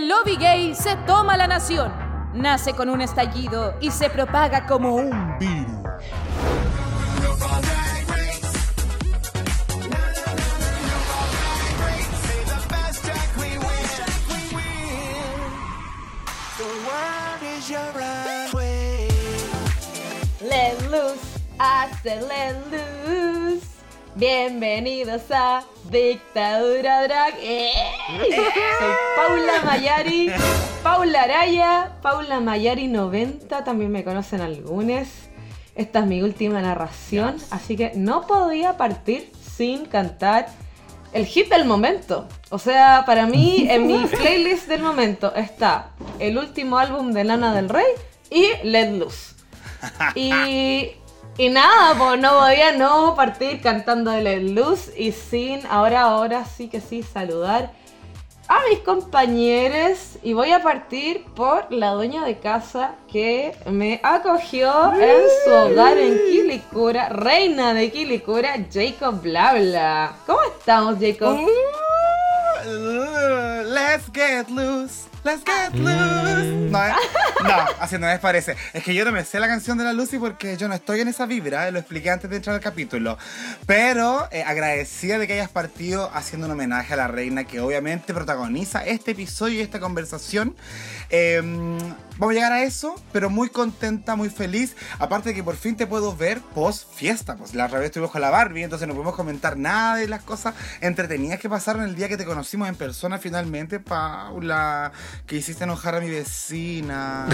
El lobby gay se toma la nación. Nace con un estallido y se propaga como un virus. Let loose, hace let loose. Bienvenidos a Dictadura Drag. ¡Eh! Soy Paula Mayari, Paula Araya, Paula Mayari 90, también me conocen algunos. Esta es mi última narración, así que no podía partir sin cantar el hit del momento. O sea, para mí, en mi playlist del momento está el último álbum de Lana del Rey y Let Loose. Y, y nada, pues no podía no partir cantando de Loose y sin, ahora, ahora sí que sí, saludar a mis compañeros y voy a partir por la dueña de casa que me acogió en su hogar en Quilicura, reina de Quilicura, Jacob Blabla. ¿Cómo estamos, Jacob? Let's get loose. Let's get loose. No, ¿eh? no, así no me parece. Es que yo no me sé la canción de la Lucy porque yo no estoy en esa vibra, eh, lo expliqué antes de entrar al capítulo. Pero eh, agradecida de que hayas partido haciendo un homenaje a la reina que obviamente protagoniza este episodio y esta conversación. Em, vamos a llegar a eso, pero muy contenta, muy feliz. Aparte de que por fin te puedo ver post fiesta. Pues la otra vez estuvimos con la Barbie, entonces no podemos comentar nada de las cosas entretenidas que pasaron el día que te conocimos en persona finalmente, Paula. Que hiciste enojar a mi vecina.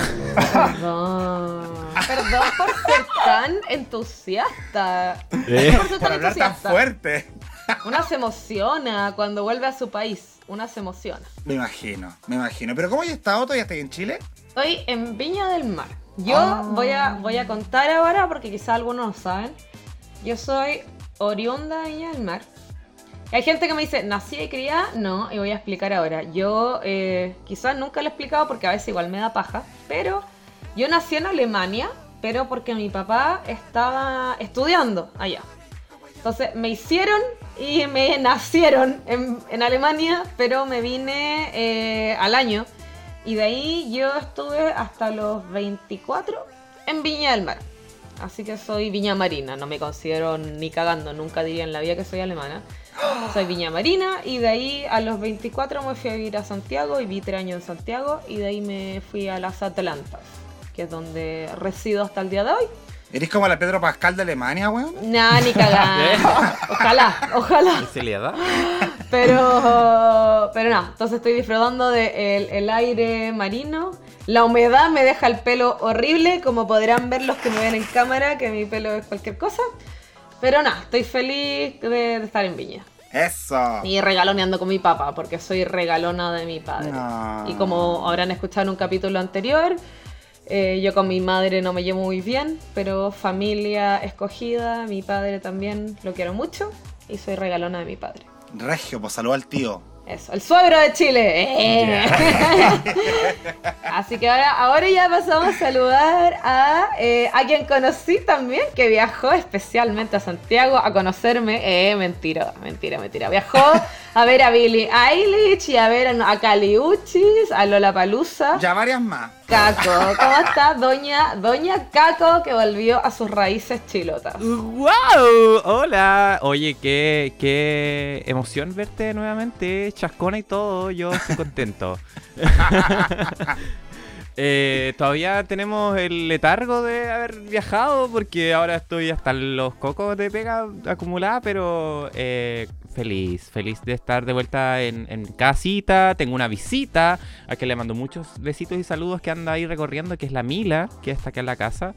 Perdón. Perdón por ser tan entusiasta. Eh. Por ser Por tan hablar tan fuerte. Una se emociona cuando vuelve a su país. Una se emociona. Me imagino, me imagino. Pero ¿cómo has estado? ¿Todavía estás en Chile? Estoy en Viña del Mar. Yo Ah. voy, a, voy a contar ahora porque quizá algunos no saben. Yo soy oriunda de Viña del Mar. Hay gente que me dice, ¿nací y criada? No, y voy a explicar ahora. Yo eh, quizás nunca lo he explicado porque a veces igual me da paja, pero yo nací en Alemania, pero porque mi papá estaba estudiando allá. Entonces me hicieron y me nacieron en, en Alemania, pero me vine eh, al año. Y de ahí yo estuve hasta los 24 en Viña del Mar. Así que soy Viña Marina, no me considero ni cagando, nunca diría en la vida que soy alemana. Soy Viña Marina y de ahí a los 24 me fui a vivir a Santiago y vi tres años en Santiago y de ahí me fui a las Atlantas, que es donde resido hasta el día de hoy. ¿Eres como la Pedro Pascal de Alemania, weón? Nah, ni cagando. Ojalá, ojalá. ¿Y se le da? Pero, pero no, entonces estoy disfrutando del el aire marino. La humedad me deja el pelo horrible, como podrán ver los que me ven en cámara, que mi pelo es cualquier cosa. Pero nada, estoy feliz de, de estar en Viña. Eso. Y regaloneando con mi papá, porque soy regalona de mi padre. No. Y como habrán escuchado en un capítulo anterior, eh, yo con mi madre no me llevo muy bien, pero familia escogida, mi padre también lo quiero mucho y soy regalona de mi padre. Regio, pues saluda al tío. Eso, el suegro de Chile. ¡Eh! Así que ahora, ahora ya pasamos a saludar a, eh, a quien conocí también, que viajó especialmente a Santiago a conocerme. Eh, mentira, mentira, mentira. Viajó a ver a Billie Eilish y a ver a Caliuchis, a Lola Palusa. Ya varias más. Caco, ¿cómo está Doña, Doña Caco que volvió a sus raíces chilotas? ¡Wow! Hola. Oye, qué, qué emoción verte nuevamente, chascona y todo. Yo estoy contento. Eh, todavía tenemos el letargo de haber viajado porque ahora estoy hasta los cocos de pega acumulada, pero eh, feliz, feliz de estar de vuelta en, casita. Tengo una visita a que le mando muchos besitos y saludos que anda ahí recorriendo, que es la Mila, que está acá en la casa.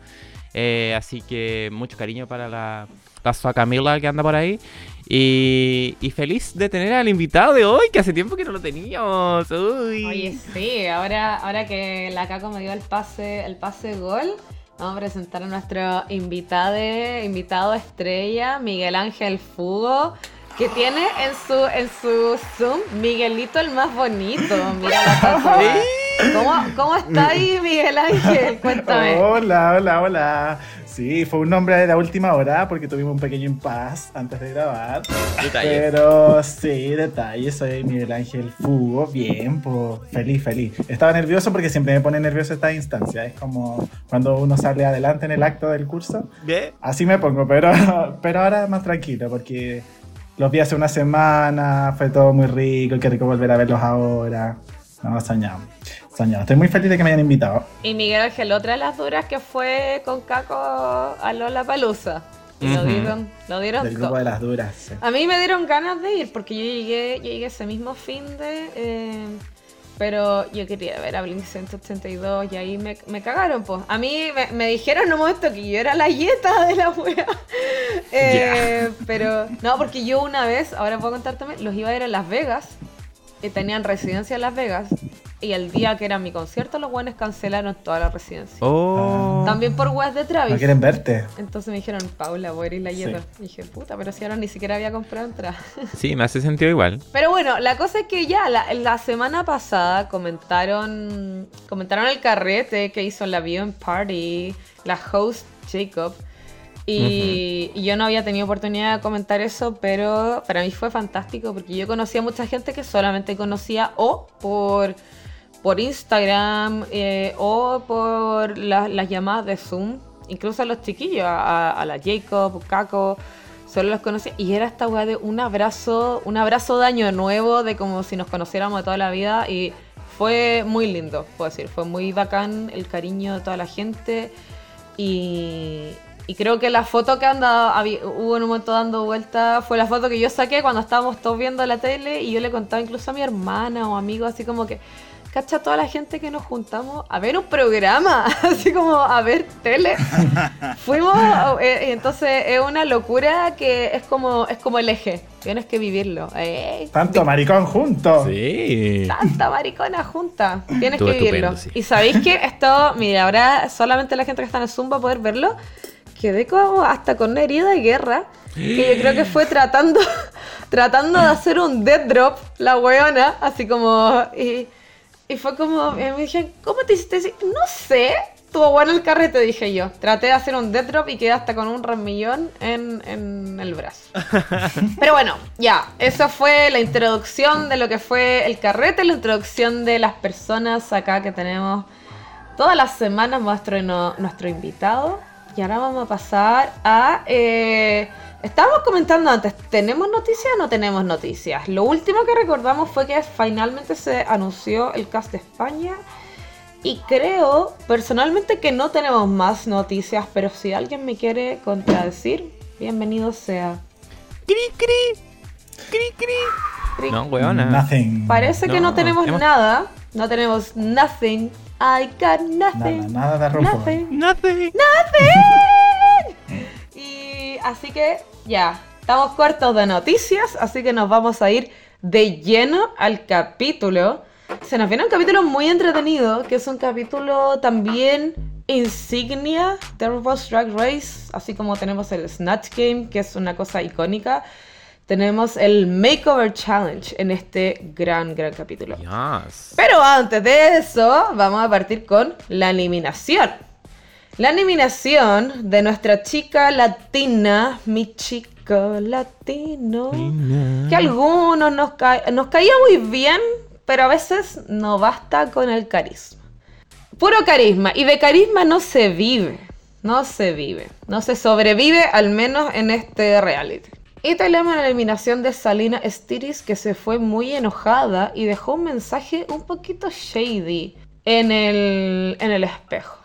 Eh, así que mucho cariño para la, la Camila que anda por ahí. Y, y feliz de tener al invitado de hoy, que hace tiempo que no lo teníamos. Uy. Oye, sí, ahora, ahora que la Caco me dio el pase, el pase gol, vamos a presentar a nuestro invitado, invitado estrella, Miguel Ángel Fugo, que tiene en su, en su Zoom Miguelito el más bonito. Mira la. ¿Cómo, cómo está ahí, Miguel Ángel? Cuéntame. Hola, hola, hola. Sí, fue un nombre de la última hora porque tuvimos un pequeño impas antes de grabar. Detalle. Pero sí, detalle, soy Miguel Ángel Fugo. Bien, pues feliz, feliz. Estaba nervioso porque siempre me pone nervioso esta instancia. Es como cuando uno sale adelante en el acto del curso. ¿Ve? Así me pongo, pero, pero ahora más tranquilo porque los vi hace una semana, fue todo muy rico, qué rico volver a verlos ahora. No, soñado, soñado. Estoy muy feliz de que me hayan invitado. Y Miguel Ángel, otra de las duras que fue con Caco a Lola Palusa. Y lo Ujú. dieron, lo dieron Del grupo todo. de las duras. sí. A mí me dieron ganas de ir porque yo llegué, yo llegué ese mismo fin de. eh, pero yo quería ver a Blink 182 y ahí me, me cagaron, pues. A mí me, me dijeron en un momento que yo era la yeta de la wea. Eh, Pero no, porque yo una vez, ahora puedo contar también, los iba a ir a Las Vegas. Y tenían residencia en Las Vegas. Y el día que era mi concierto, los buenos cancelaron toda la residencia. Oh. También por weas de Travis. No quieren verte. Entonces me dijeron, Paula, voy a ir la Sí. yeta. Y dije, puta, pero si ahora ni siquiera había comprado entrada. Sí, me hace sentido igual. Pero bueno, la cosa es que ya la, la semana pasada comentaron comentaron el carrete que hizo la Viewing Party, la host Jacob. Y, y yo no había tenido oportunidad de comentar eso, pero para mí fue fantástico porque yo conocía a mucha gente que solamente conocía o por, por Instagram eh, o por la- las llamadas de Zoom. Incluso a los chiquillos, a, a- la Jacob, Caco, solo los conocía. Y era esta weá de un abrazo, un abrazo de año nuevo, de como si nos conociéramos de toda la vida. Y fue muy lindo, puedo decir. Fue muy bacán el cariño de toda la gente. Y, y creo que la foto que anda, habí- hubo en un momento dando vuelta fue la foto que yo saqué cuando estábamos todos viendo la tele y yo le contaba incluso a mi hermana o amigos así como que, cacha toda la gente que nos juntamos a ver un programa, así como a ver tele. Fuimos, eh, y entonces es una locura que es como, es como el eje, tienes que vivirlo. Eh, Tanto maricón juntos. Sí. tanta maricona junta. Tienes que vivirlo. sí. Y sabéis que esto, mira, ahora solamente la gente que está en el Zoom va a poder verlo. Quedé como hasta con una herida de guerra. Que yo creo que fue tratando, tratando de hacer un dead drop, la weona. Así como. Y, y fue como. y me dijeron, ¿cómo te hiciste así? No sé. Estuvo bueno el carrete, dije yo. Traté de hacer un dead drop y quedé hasta con un remillón en, en el brazo. Pero bueno, ya, esa fue la introducción de lo que fue el carrete, la introducción de las personas acá que tenemos todas las semanas nuestro, nuestro invitado. Y ahora vamos a pasar a... eh, estábamos comentando antes, ¿tenemos noticias o no tenemos noticias? Lo último que recordamos fue que finalmente se anunció el cast de España. Y creo personalmente que no tenemos más noticias, pero si alguien me quiere contradecir, bienvenido sea. Cri, cri. Cri, cri. Cric. No, weona. Nothing. Parece que no No, tenemos hemos- nada. No tenemos nothing. I got Nada, nothing. nada de rumbo. Nothing. Nothing. Nothing. Y así que ya, estamos cortos de noticias, así que nos vamos a ir de lleno al capítulo. Se nos viene un capítulo muy entretenido, que es un capítulo también insignia de RuPaul's Drag Race, así como tenemos el Snatch Game, que es una cosa icónica. Tenemos el Makeover Challenge en este gran, gran capítulo. Yes. Pero antes de eso, vamos a partir con la eliminación. La eliminación de nuestra chica latina, mi chico latino, que a algunos nos, ca- nos caía muy bien, pero a veces no basta con el carisma. Puro carisma, y de carisma no se vive, no se vive, no se sobrevive al menos en este reality. Y tenemos la eliminación de Salina Stiris que se fue muy enojada y dejó un mensaje un poquito shady en el, en el espejo.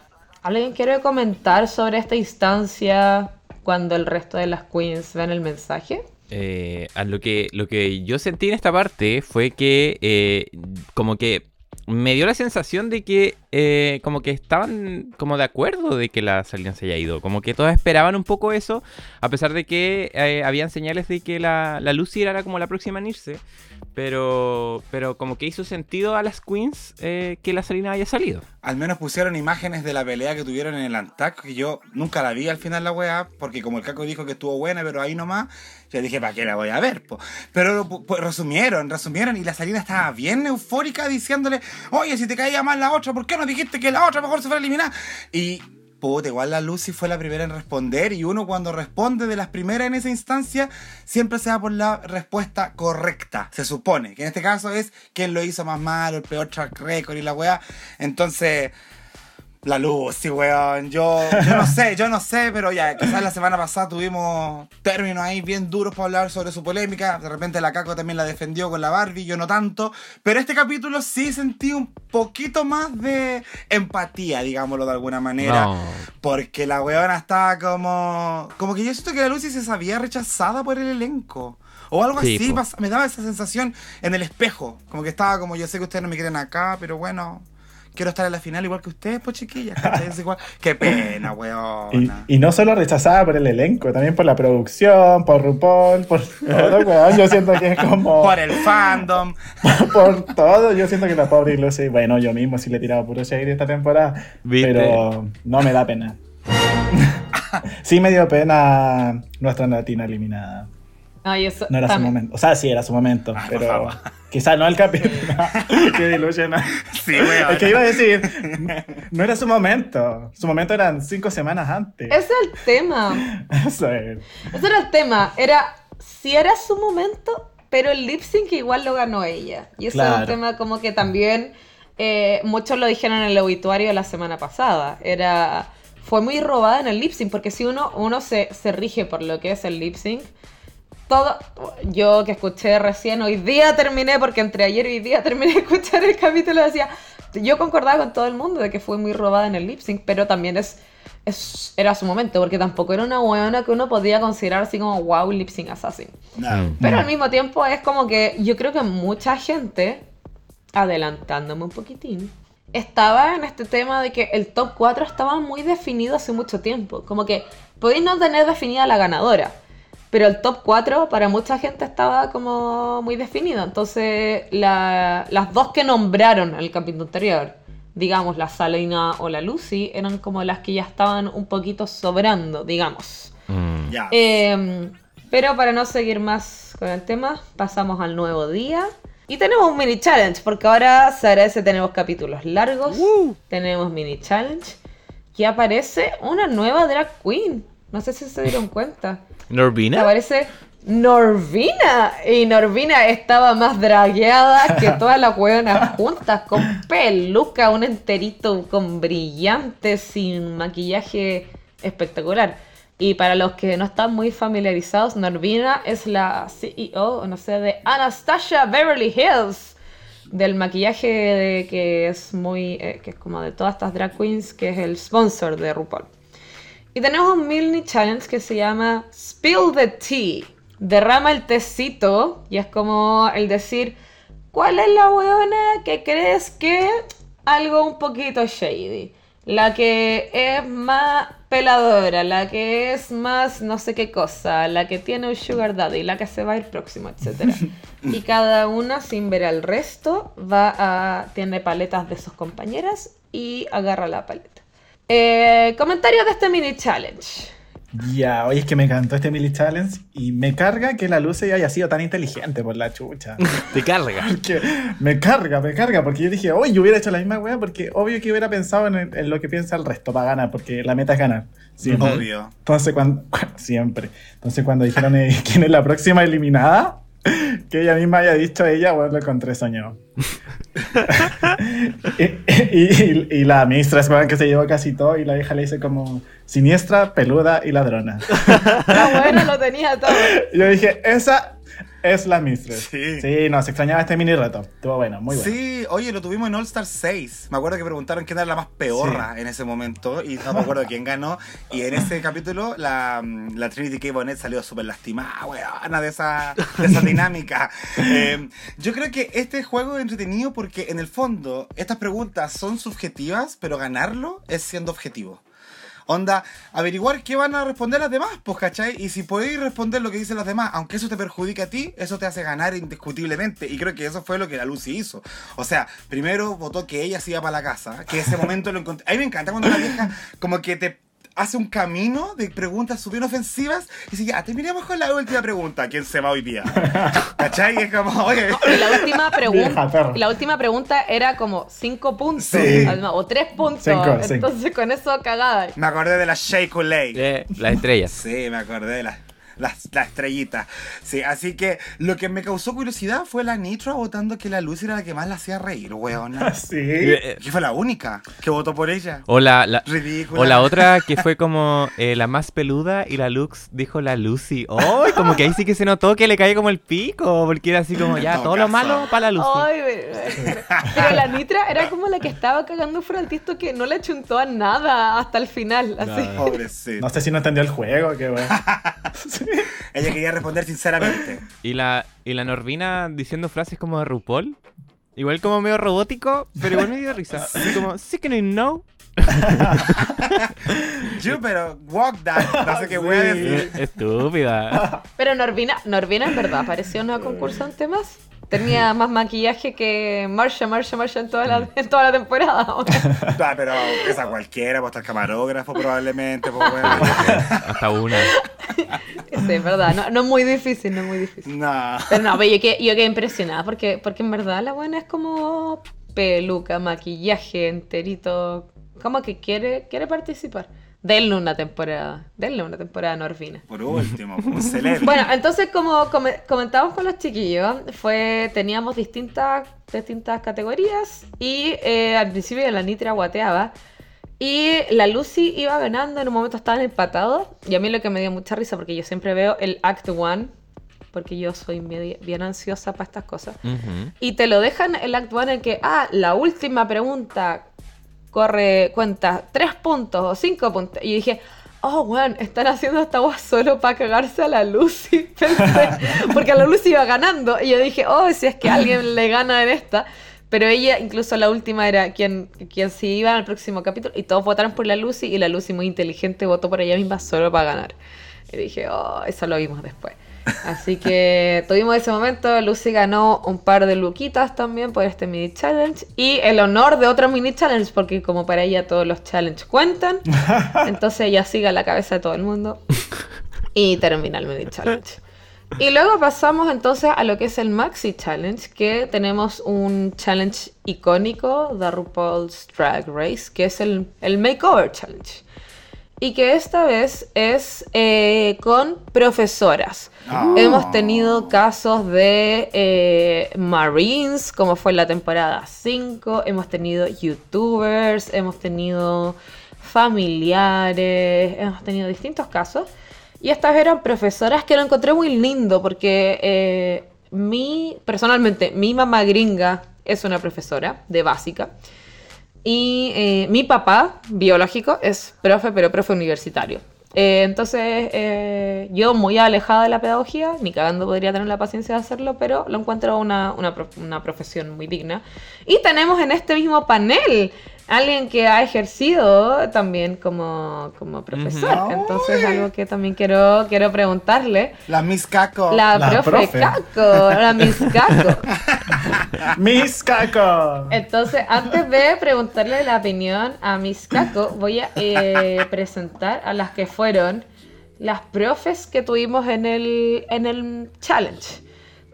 ¿Alguien quiere comentar sobre esta instancia cuando el resto de las queens ven el mensaje? Eh, lo que lo que yo sentí en esta parte fue que eh, como que me dio la sensación de que eh, como que estaban como de acuerdo de que la Salina se haya ido. Como que todos esperaban un poco eso, a pesar de que eh, habían señales de que la, la Lucy era como la próxima en irse. Pero, pero como que hizo sentido a las queens eh, que la Salina haya salido. Al menos pusieron imágenes de la pelea que tuvieron en el Antac, que yo nunca la vi al final la weá, porque como el Caco dijo que estuvo buena, pero ahí nomás, yo dije, ¿para qué la voy a ver? po? Pero resumieron, resumieron, y la Salina estaba bien eufórica diciéndole, oye, si te caía mal la otra, ¿por qué no dijiste que la otra mejor se fuera a eliminar? Y Puta, igual la Lucy fue la primera en responder y uno cuando responde de las primeras en esa instancia siempre se va por la respuesta correcta, se supone, que en este caso es quién lo hizo más malo, el peor track record y la weá. Entonces, la Lucy, weón, yo, yo no sé, yo no sé, pero ya, quizás la semana pasada tuvimos términos ahí bien duros para hablar sobre su polémica, de repente la Caco también la defendió con la Barbie, yo no tanto, pero este capítulo sí sentí un poquito más de empatía, digámoslo de alguna manera. No. Porque la weona estaba como. Como que yo siento que la Lucy se sabía rechazada por el elenco. O algo Sí, así, po. me daba esa sensación en el espejo. Como que estaba como, yo sé que ustedes no me quieren acá, pero bueno, quiero estar en la final igual que ustedes, pues chiquillas. ¿cachai? Es igual. Qué pena, Y, weona. y no solo rechazada por el elenco, también por la producción, por RuPaul, por todo, weón. Yo siento que es como. Por el fandom. por todo. Yo siento que la pobre Lucy, bueno, yo mismo sí le he tirado puro shade esta temporada, ¿Viste? pero no me da pena. sí me dio pena nuestra latina eliminada. Ay, eso No era su momento. O sea, sí era su momento, por pero quizás no el capítulo. que diluye, ¿no? Sí. Es que iba a decir, no era su momento. Su momento eran cinco semanas antes. Ese es el tema. Eso es. Ese era el tema. Era si era su momento, pero el lip sync igual lo ganó ella. Y ese es Claro. un tema como que también eh, muchos lo dijeron en el obituario la semana pasada. Era fue muy robada en el lip sync porque si uno uno se, se rige por lo que es el lip sync todo yo que escuché recién hoy día terminé porque entre ayer y hoy día terminé de escuchar el capítulo decía yo concordaba con todo el mundo de que fue muy robada en el lip sync pero también es, es era su momento porque tampoco era una buena que uno podía considerar así como wow lip sync assassin No. pero al mismo tiempo es como que yo creo que mucha gente, adelantándome un poquitín, estaba en este tema de que el top 4 estaba muy definido hace mucho tiempo. Como que podéis no tener definida la ganadora, pero el top 4 para mucha gente estaba como muy definido. Entonces, la- las dos que nombraron en el capítulo anterior, digamos la Salina o la Lucy, eran como las que ya estaban un poquito sobrando, digamos. Mm. Ya. Eh, pero para no seguir más con el tema, pasamos al nuevo día. Y tenemos un mini challenge, porque ahora se agradece, tenemos capítulos largos, tenemos mini challenge, y aparece una nueva drag queen. No sé si se dieron cuenta. ¿Norvina? Aparece Norvina. Y Norvina estaba más dragueada que todas las hueonas juntas, con peluca, un enterito con brillantes, sin maquillaje espectacular. Y para los que no están muy familiarizados, Norvina es la CEO, no sé, de Anastasia Beverly Hills. Del maquillaje de- que es muy, eh, que es como de todas estas drag queens, que es el sponsor de RuPaul. Y tenemos un mini challenge que se llama Spill the Tea. Derrama el tecito y es como el decir, ¿cuál es la huevona que crees que algo un poquito shady? La que es más peladora, la que es más no sé qué cosa, la que tiene un sugar daddy, la que se va a ir próximo, etc. y cada una, sin ver al resto, va a tiene paletas de sus compañeras y agarra la paleta. Eh, comentarios de este mini challenge. Ya, oye, es que me encantó este mini challenge y me carga que la Lucy haya sido tan inteligente por la chucha. Te carga. Porque me carga, me carga, porque yo dije, oye, yo hubiera hecho la misma weá, porque obvio que hubiera pensado en, en lo que piensa el resto para ganar, porque la meta es ganar. Siempre. Obvio. Entonces, cuando, siempre. Entonces, cuando dijeron eh, quién es la próxima eliminada, que ella misma haya dicho ella, bueno, lo encontré soñado. y, y- y la ministra es que se llevó casi todo, y la vieja le dice como siniestra, peluda y ladrona. La buena lo tenía todo. Yo dije, esa, es la Mistress. Sí. Sí, no, se extrañaba este mini reto. Estuvo bueno, muy bueno. Sí, oye, lo tuvimos en All Star 6. Me acuerdo que preguntaron quién era la más peorra en ese momento y no me acuerdo quién ganó. Y en ese capítulo la, la Trinity K. Bonnet salió súper lastimada, weona, de esa, de esa dinámica. Eh, yo creo que este juego es entretenido porque en el fondo estas preguntas son subjetivas, pero ganarlo es siendo objetivo. Onda, averiguar qué van a responder las demás, pues, ¿cachai? Y si podéis responder lo que dicen las demás, aunque eso te perjudique a ti, eso te hace ganar indiscutiblemente. Y creo que eso fue lo que la Lucy hizo. O sea, primero votó que ella se iba para la casa, que ese momento lo encontré. A mí me encanta cuando la vieja como que te hace un camino de preguntas súper ofensivas y dice, ya, terminemos con la última pregunta, ¿quién se va hoy día? ¿Cachai? Y es como, oye... La última pregunta, la última pregunta era como cinco puntos, Sí. o tres puntos. Cinco, cinco. Entonces con eso cagada. Me acordé de la Shea Coulee. Eh, las estrellas. Sí, me acordé de la, la, la estrellita. Sí, así que lo que me causó curiosidad fue la Nitro votando que la Lucy era la que más la hacía reír, weona. Sí. Eh, Que fue la única que votó por ella. O la, la- Ridícula. o la otra que fue como eh, la más peluda y la Lux dijo la Lucy. ¡Oh! Como que ahí sí que se notó que le cae como el pico. Porque era así como, ya, todo todo lo malo para la Lucy. Ay, pero, pero la Nitra era como la que estaba cagando fuera al tisto que no le chuntó a nada hasta el final. Así. Pobrecita. No sé si no entendió el juego, qué bueno. Ella quería responder sinceramente. Y la, y la Norvina diciendo frases como de RuPaul. Igual como medio robótico, pero igual me dio risa. Así como, sí que no. Yo, pero walk that. No sé qué voy a decir. Estúpida. Pero Norvina, Norvina en verdad parecía una concursante más. Tenía más maquillaje que Marsha, Marsha, Marsha en toda la, en toda la temporada. Ah, pero esa cualquiera, pues hasta el camarógrafo probablemente. Pues, bueno. Hasta una. Sí, es verdad. No, no es muy difícil, no es muy difícil. No. Pero no, pero yo quedé, yo quedé impresionada porque, porque en verdad la buena es como peluca, maquillaje enterito. Como que quiere, quiere participar. Denle una temporada. Denle una temporada a Norvina. Por último, un celebrity. Bueno, entonces como come- comentábamos con los chiquillos, fue, teníamos distintas, distintas categorías y eh, al principio la Nitra guateaba y la Lucy iba ganando, en un momento estaban empatados y a mí lo que me dio mucha risa porque yo siempre veo el Act One porque yo soy media- bien ansiosa para estas cosas. Ujú. Y te lo dejan el Act One en que, ah, la última pregunta corre, cuenta tres puntos o cinco puntos. Y dije, oh, weón, están haciendo esta agua solo para cagarse a la Lucy. Pensé, porque a la Lucy iba ganando. Y yo dije, oh, si es que alguien le gana en esta. Pero ella, incluso la última, era quien, quien se iba al próximo capítulo. Y todos votaron por la Lucy. Y la Lucy, muy inteligente, votó por ella misma solo para ganar. Y dije, oh, eso lo vimos después. Así que tuvimos ese momento. Lucy ganó un par de luquitas también por este mini challenge. Y el honor de otro mini challenge, porque como para ella todos los challenges cuentan. Entonces ella sigue a la cabeza de todo el mundo. Y termina el mini challenge. Y luego pasamos entonces a lo que es el Maxi Challenge, que tenemos un challenge icónico de RuPaul's Drag Race, que es el, el Makeover Challenge. Y que esta vez es eh, con profesoras. Ah. Hemos tenido casos de eh, Marines, como fue en la temporada 5. Hemos tenido YouTubers, hemos tenido familiares, hemos tenido distintos casos. Y estas eran profesoras que lo encontré muy lindo porque eh, mi, personalmente, mi mamá gringa es una profesora de básica. Y eh, mi papá, biológico, es profe, pero profe universitario. Eh, entonces, eh, yo muy alejada de la pedagogía, ni cagando podría tener la paciencia de hacerlo, pero lo encuentro una, una, prof- una profesión muy digna. Y tenemos en este mismo panel alguien que ha ejercido también como, como profesor. Entonces, algo que también quiero, quiero preguntarle. La Miss Caco. La, La profe, profe. Caco, la Miss Caco. ¡Miss Caco! Entonces, antes de preguntarle la opinión a Miss Caco, voy a eh, presentar a las que fueron las profes que tuvimos en el, en el challenge.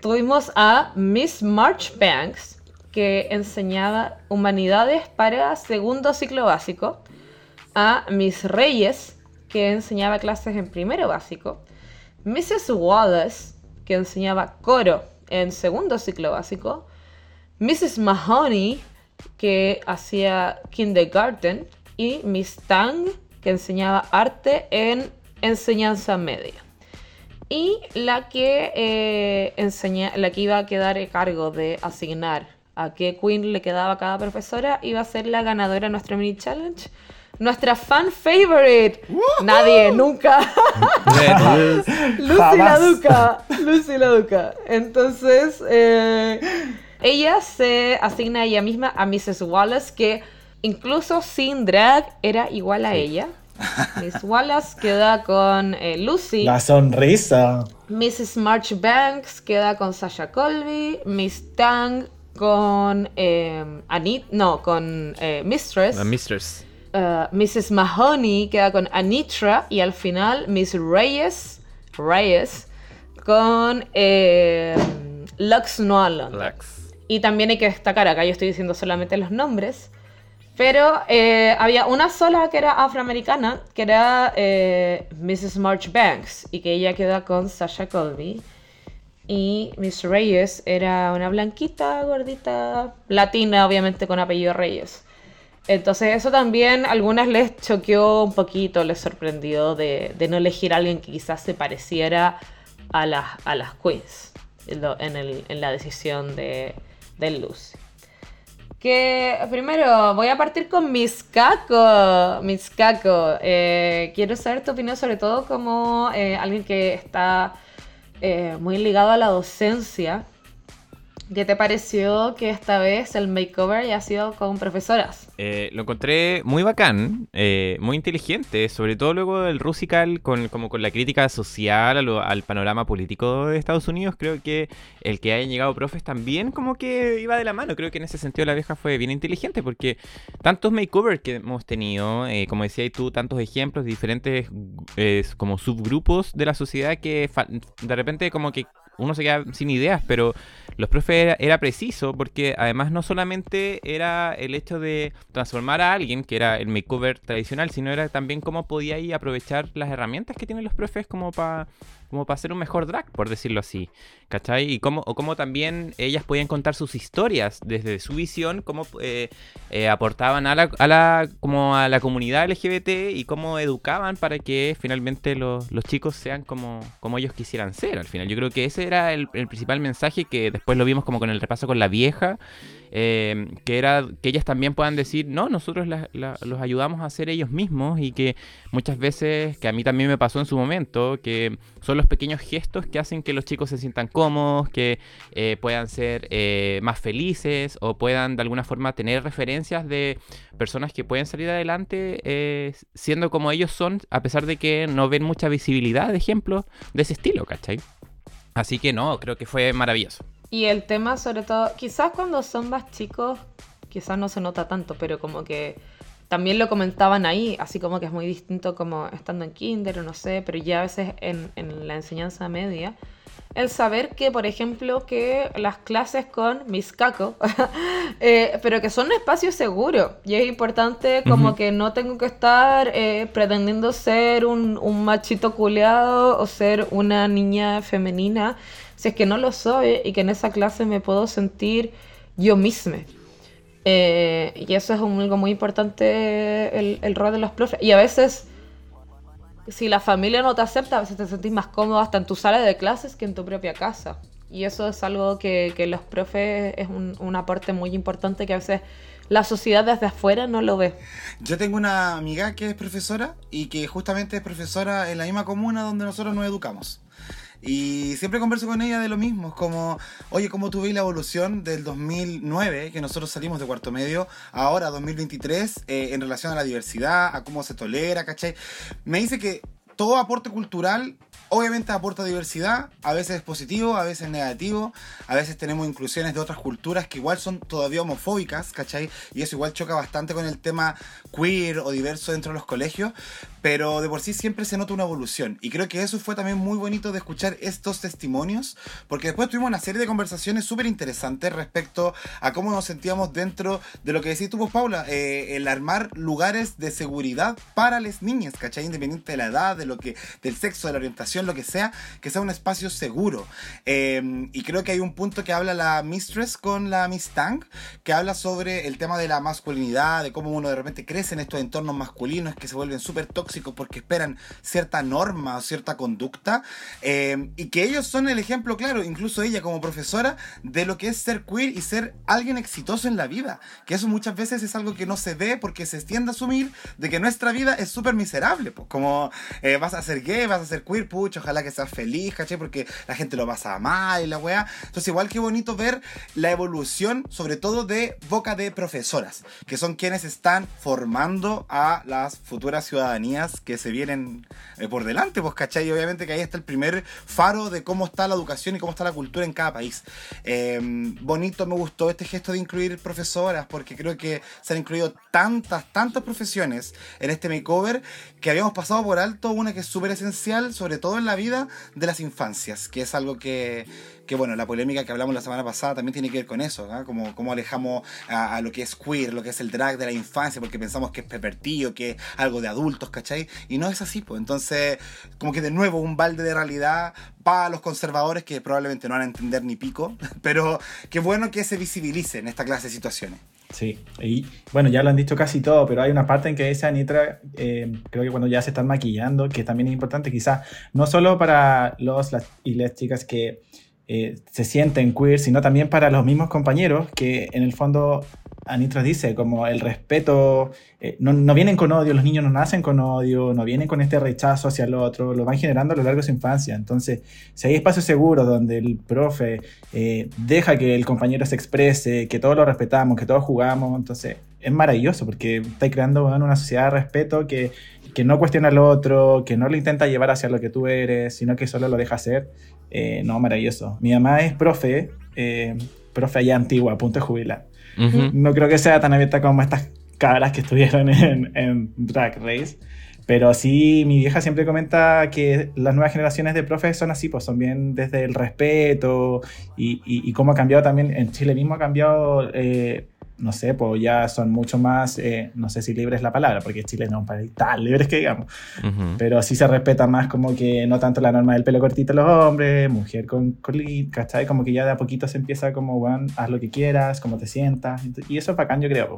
Tuvimos a Miss March Banks, que enseñaba humanidades para segundo ciclo básico. A Miss Reyes, que enseñaba clases en primero básico. Mrs. Wallace, que enseñaba coro en segundo ciclo básico. Mrs. Mahoney, que hacía kindergarten, y Miss Tang, que enseñaba arte en enseñanza media. Y la que eh, la que iba a quedar a cargo de asignar a qué queen le quedaba a cada profesora iba a ser la ganadora de nuestro mini challenge. Nuestra fan favorite. Nadie, nunca. Lucy la. Duca. Lucy la Duca. Entonces, eh, ella se asigna a ella misma a Mrs. Wallace, que incluso sin drag era igual a ella. Miss Wallace queda con eh, Lucy. La sonrisa. Mrs. Marchbanks queda con Sasha Colby. Miss Tang con eh, Anit, no, con eh, Mistress. La Mistress. Uh, Mrs. Mahoney queda con Anitra y al final Miss Reyes, Reyes con eh, Lux Nolan. Lax. Y también hay que destacar, acá yo estoy diciendo solamente los nombres, pero eh, había una sola que era afroamericana, que era eh, Mrs. Marchbanks, y que ella queda con Sasha Colby. Y Miss Reyes era una blanquita, gordita, latina, obviamente con apellido Reyes. Entonces eso también a algunas les choqueó un poquito, les sorprendió de, no elegir a alguien que quizás se pareciera a las, a las queens en, el- en la decisión de, de Lucy. Que primero voy a partir con Miss Kako. Miss Kako, eh, quiero saber tu opinión sobre todo como eh, alguien que está eh, muy ligado a la docencia. ¿Qué te pareció que esta vez el makeover haya sido con profesoras? Eh, lo encontré muy bacán, eh, muy inteligente, sobre todo luego del Rusical, con, como con la crítica social al panorama político de Estados Unidos. Creo que el que hayan llegado profes también como que iba de la mano. Creo que en ese sentido la vieja fue bien inteligente porque tantos makeovers que hemos tenido, eh, como decías tú, tantos ejemplos de diferentes eh, como subgrupos de la sociedad que de repente como que uno se queda sin ideas, pero los profes era, era preciso porque además no solamente era el hecho de transformar a alguien, que era el makeover tradicional, sino era también cómo podía ahí aprovechar las herramientas que tienen los profes como para como para hacer un mejor drag, por decirlo así, ¿cachai? Y cómo, o cómo también ellas podían contar sus historias desde su visión, cómo eh, eh, aportaban a la, a la, como a la comunidad LGBT y cómo educaban para que finalmente los, chicos sean como, como ellos quisieran ser al final. Yo creo que ese era el, principal mensaje que después lo vimos como con el repaso con la vieja, eh, que era que ellas también puedan decir, no, nosotros los ayudamos a ser ellos mismos y que muchas veces, que a mí también me pasó en su momento, que son los pequeños gestos que hacen que los chicos se sientan cómodos, que eh, puedan ser eh, más felices o puedan de alguna forma tener referencias de personas que pueden salir adelante eh, siendo como ellos son, a pesar de que no ven mucha visibilidad de ejemplos de ese estilo, ¿cachai? Así que no, creo que fue maravilloso. Y el tema sobre todo, quizás cuando son más chicos, quizás no se nota tanto, pero como que también lo comentaban ahí, así como que es muy distinto como estando en kinder o no sé, pero ya a veces en, en la enseñanza media, el saber que, por ejemplo, que las clases con Miss Caco, eh, pero que son un espacio seguro. Y es importante como que no tengo que estar eh, pretendiendo ser un, un machito culeado o ser una niña femenina, si es que no lo soy y que en esa clase me puedo sentir yo misma. Eh, y eso es un- algo muy importante, el, el rol de los profes. Y a veces, si la familia no te acepta, a veces te sentís más cómodo hasta en tu sala de clases que en tu propia casa. Y eso es algo que, que los profes es un, un aporte muy importante que a veces la sociedad desde afuera no lo ve. Yo tengo una amiga que es profesora y que justamente es profesora en la misma comuna donde nosotros nos educamos. Y siempre converso con ella de lo mismo, como, oye, ¿cómo tú ves la evolución del 2009, que nosotros salimos de cuarto medio, ahora 2023, eh, en relación a la diversidad, a cómo se tolera, ¿cachai? Me dice que todo aporte cultural obviamente aporta diversidad, a veces es positivo, a veces es negativo, a veces tenemos inclusiones de otras culturas que igual son todavía homofóbicas, ¿cachai? Y eso igual choca bastante con el tema queer o diverso dentro de los colegios, pero de por sí siempre se nota una evolución. Y creo que eso fue también muy bonito de escuchar estos testimonios, porque después tuvimos una serie de conversaciones súper interesantes respecto a cómo nos sentíamos dentro de lo que decís tú, pues, Paula, eh, el armar lugares de seguridad para las niñas, ¿cachai? Independiente de la edad, de lo que, del sexo, de la orientación, lo que sea, que sea un espacio seguro. Eh, y creo que hay un punto que habla la Mistress con la Miss Tang, que habla sobre el tema de la masculinidad, de cómo uno de repente crece en estos entornos masculinos que se vuelven súper tóxicos tóxicos porque esperan cierta norma o cierta conducta eh, y que ellos son el ejemplo claro, incluso ella como profesora, de lo que es ser queer y ser alguien exitoso en la vida. Que eso muchas veces es algo que no se ve porque se tiende a asumir de que nuestra vida es súper miserable. Pues como eh, vas a ser gay, vas a ser queer, pucho, ojalá que seas feliz, ¿cachai? Porque la gente lo pasa mal y la weá. Entonces igual que bonito ver la evolución, sobre todo de boca de profesoras, que son quienes están formando a las futuras ciudadanías que se vienen eh, por delante, pues, ¿cachai? Y obviamente que ahí está el primer faro de cómo está la educación y cómo está la cultura en cada país. Em, bonito me gustó este gesto de incluir profesoras, porque creo que se han incluido tantas, tantas profesiones en este makeover que habíamos pasado por alto una que es súper esencial, sobre todo en la vida de las infancias, que es algo que que bueno, la polémica que hablamos la semana pasada también tiene que ver con eso, ¿ah? como, como alejamos a, lo que es queer, lo que es el drag de la infancia, porque pensamos que es pervertido, que es algo de adultos, ¿cachai? Y no es así, pues. Entonces, como que de nuevo un balde de realidad para los conservadores que probablemente no van a entender ni pico, pero qué bueno que se visibilice en esta clase de situaciones. Sí, y bueno, ya lo han dicho casi todo, pero hay una parte en que dice Anitra, eh, creo que cuando ya se están maquillando, que también es importante, quizás no solo para los y las chicas que eh, se sienten queer, sino también para los mismos compañeros que en el fondo Anitra dice, como el respeto, eh, no, no, vienen con odio, los niños no nacen con odio, no vienen con este rechazo hacia el otro, lo van generando a lo largo de su infancia. Entonces, si hay espacios seguros donde el profe eh, deja que el compañero se exprese, que todos lo respetamos, que todos jugamos, entonces es maravilloso porque está creando una sociedad de respeto que, que no cuestiona al otro, que no lo intenta llevar hacia lo que tú eres, sino que solo lo deja hacer. Eh, no, maravilloso. Mi mamá es profe, profe allá antigua, a punto de jubilar. No creo que sea tan abierta como estas cabras que estuvieron en, Drag Race. Pero sí, mi vieja siempre comenta que las nuevas generaciones de profes son así, pues son bien desde el respeto y, y, cómo ha cambiado también, en Chile mismo ha cambiado eh, no sé, pues ya son mucho más, eh, no sé si libre es la palabra, porque Chile no es un país tan libre que digamos, pero sí se respeta más como que no tanto la norma del pelo cortito de los hombres, mujer con colita, ¿cachai? Como que ya de a poquito se empieza como, bueno, haz lo que quieras, como te sientas, y eso es bacán yo creo.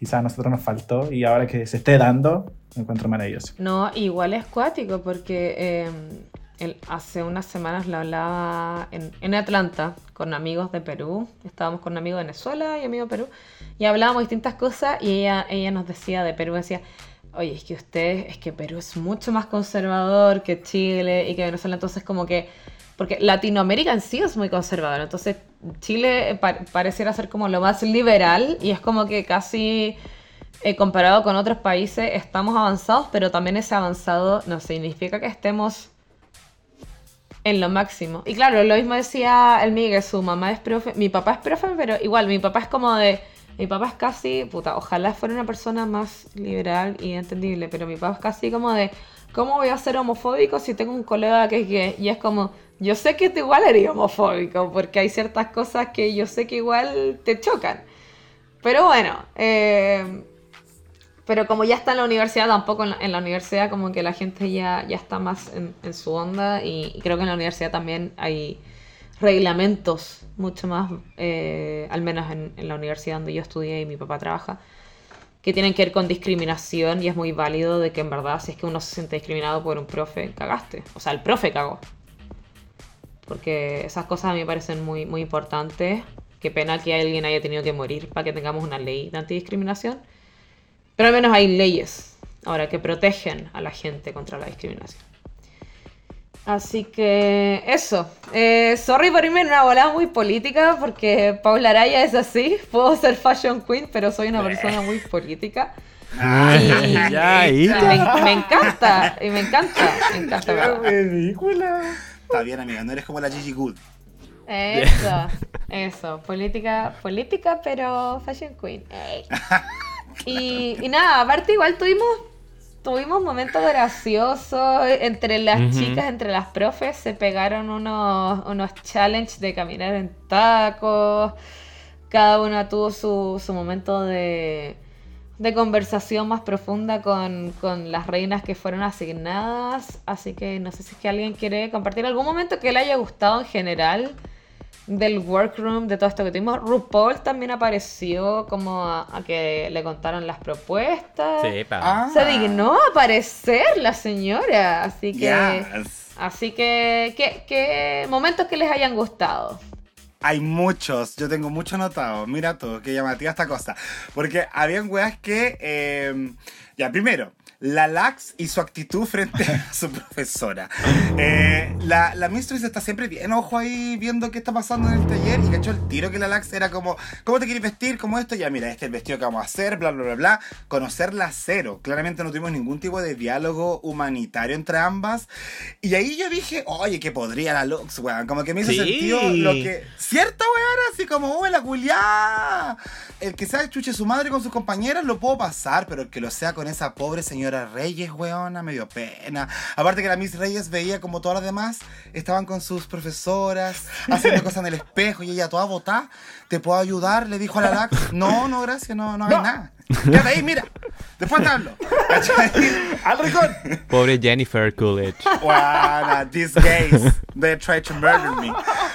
Quizás a nosotros nos faltó y ahora que se esté dando, me encuentro maravilloso. No, igual es cuático porque... Em, hace unas semanas le hablaba en, Atlanta con amigos de Perú. Estábamos con un amigo de Venezuela y amigo de Perú. Y hablábamos distintas cosas y ella, ella nos decía de Perú, decía, oye, es que usted, es que Perú es mucho más conservador que Chile y que Venezuela. Entonces como que, porque Latinoamérica en sí es muy conservador. Entonces Chile pareciera ser como lo más liberal y es como que casi... Eh, comparado con otros países estamos avanzados, pero también ese avanzado no significa que estemos en lo máximo. Y claro, lo mismo decía el Miguel, su mamá es profe, mi papá es profe, pero igual, mi papá es como de... Mi papá es casi, puta, ojalá fuera una persona más liberal y entendible, pero mi papá es casi como de, ¿cómo voy a ser homofóbico si tengo un colega que es gay? Y es como, yo sé que tú igual eres homofóbico, porque hay ciertas cosas que yo sé que igual te chocan. Pero bueno, eh, pero como ya está en la universidad, tampoco en la, universidad como que la gente ya, ya está más en, su onda y, creo que en la universidad también hay reglamentos mucho más, eh, al menos en, la universidad donde yo estudié y mi papá trabaja, que tienen que ver con discriminación y es muy válido de que en verdad si es que uno se siente discriminado por un profe, cagaste. O sea, el profe cagó. Porque esas cosas a mí me parecen muy, muy importantes. Qué pena que alguien haya tenido que morir para que tengamos una ley de antidiscriminación pero al menos hay leyes ahora que protegen a la gente contra la discriminación. Así que eso. Eh, sorry por irme en una volada muy política porque Paula Araya es así. Puedo ser fashion queen, pero soy una persona muy política. y, ya, me, me, encanta, y me encanta, me encanta. ridícula. Está bien, amiga, no eres como la Gigi Good. Eso, eso, política, política, pero fashion queen. Y, nada, aparte igual tuvimos tuvimos momentos graciosos entre las chicas, entre las profes, se pegaron unos, unos challenges de caminar en tacos, cada una tuvo su, su momento de, de conversación más profunda con, con, las reinas que fueron asignadas, así que no sé si es que alguien quiere compartir algún momento que le haya gustado en general del workroom, de todo esto que tuvimos. RuPaul también apareció como a, a que le contaron las propuestas. Sí, pa. Ah. Se dignó a aparecer la señora, así que... Yes. Así que, ¿qué, qué momentos que les hayan gustado? Hay muchos, yo tengo mucho anotado. Mira tú, qué llamativa esta cosa. Porque habían weas que. eh, ya, primero, la Lax y su actitud frente a su profesora. Eh, la, la Mistress está siempre bien, ojo ahí, viendo qué está pasando en el taller. Y cachó el tiro que la Lax era como: ¿Cómo te quieres vestir? ¿Cómo esto? Ya, mira, este es el vestido que vamos a hacer, bla, bla, bla, bla. Conocerla cero. Claramente no tuvimos ningún tipo de diálogo humanitario entre ambas. Y ahí yo dije: Oye, que podría la Lux, weón. Como que me hizo Sí. sentido lo que. Cierta weón, así como, uy, la culiá. El que sea chuche su madre con sus compañeras lo puedo pasar, pero el que lo sea con esa pobre señora Reyes, weona, me dio pena. Aparte que la Miss Reyes veía como todas las demás estaban con sus profesoras, haciendo cosas en el espejo y ella toda botada. ¿Te puedo ayudar? Le dijo a la Lax. No, no, gracias, no, no hay nada. Quédate ahí, mira. Después te hablo. ¡Al rincón! Pobre Jennifer Coolidge. Bueno, these gays, they try to murder me.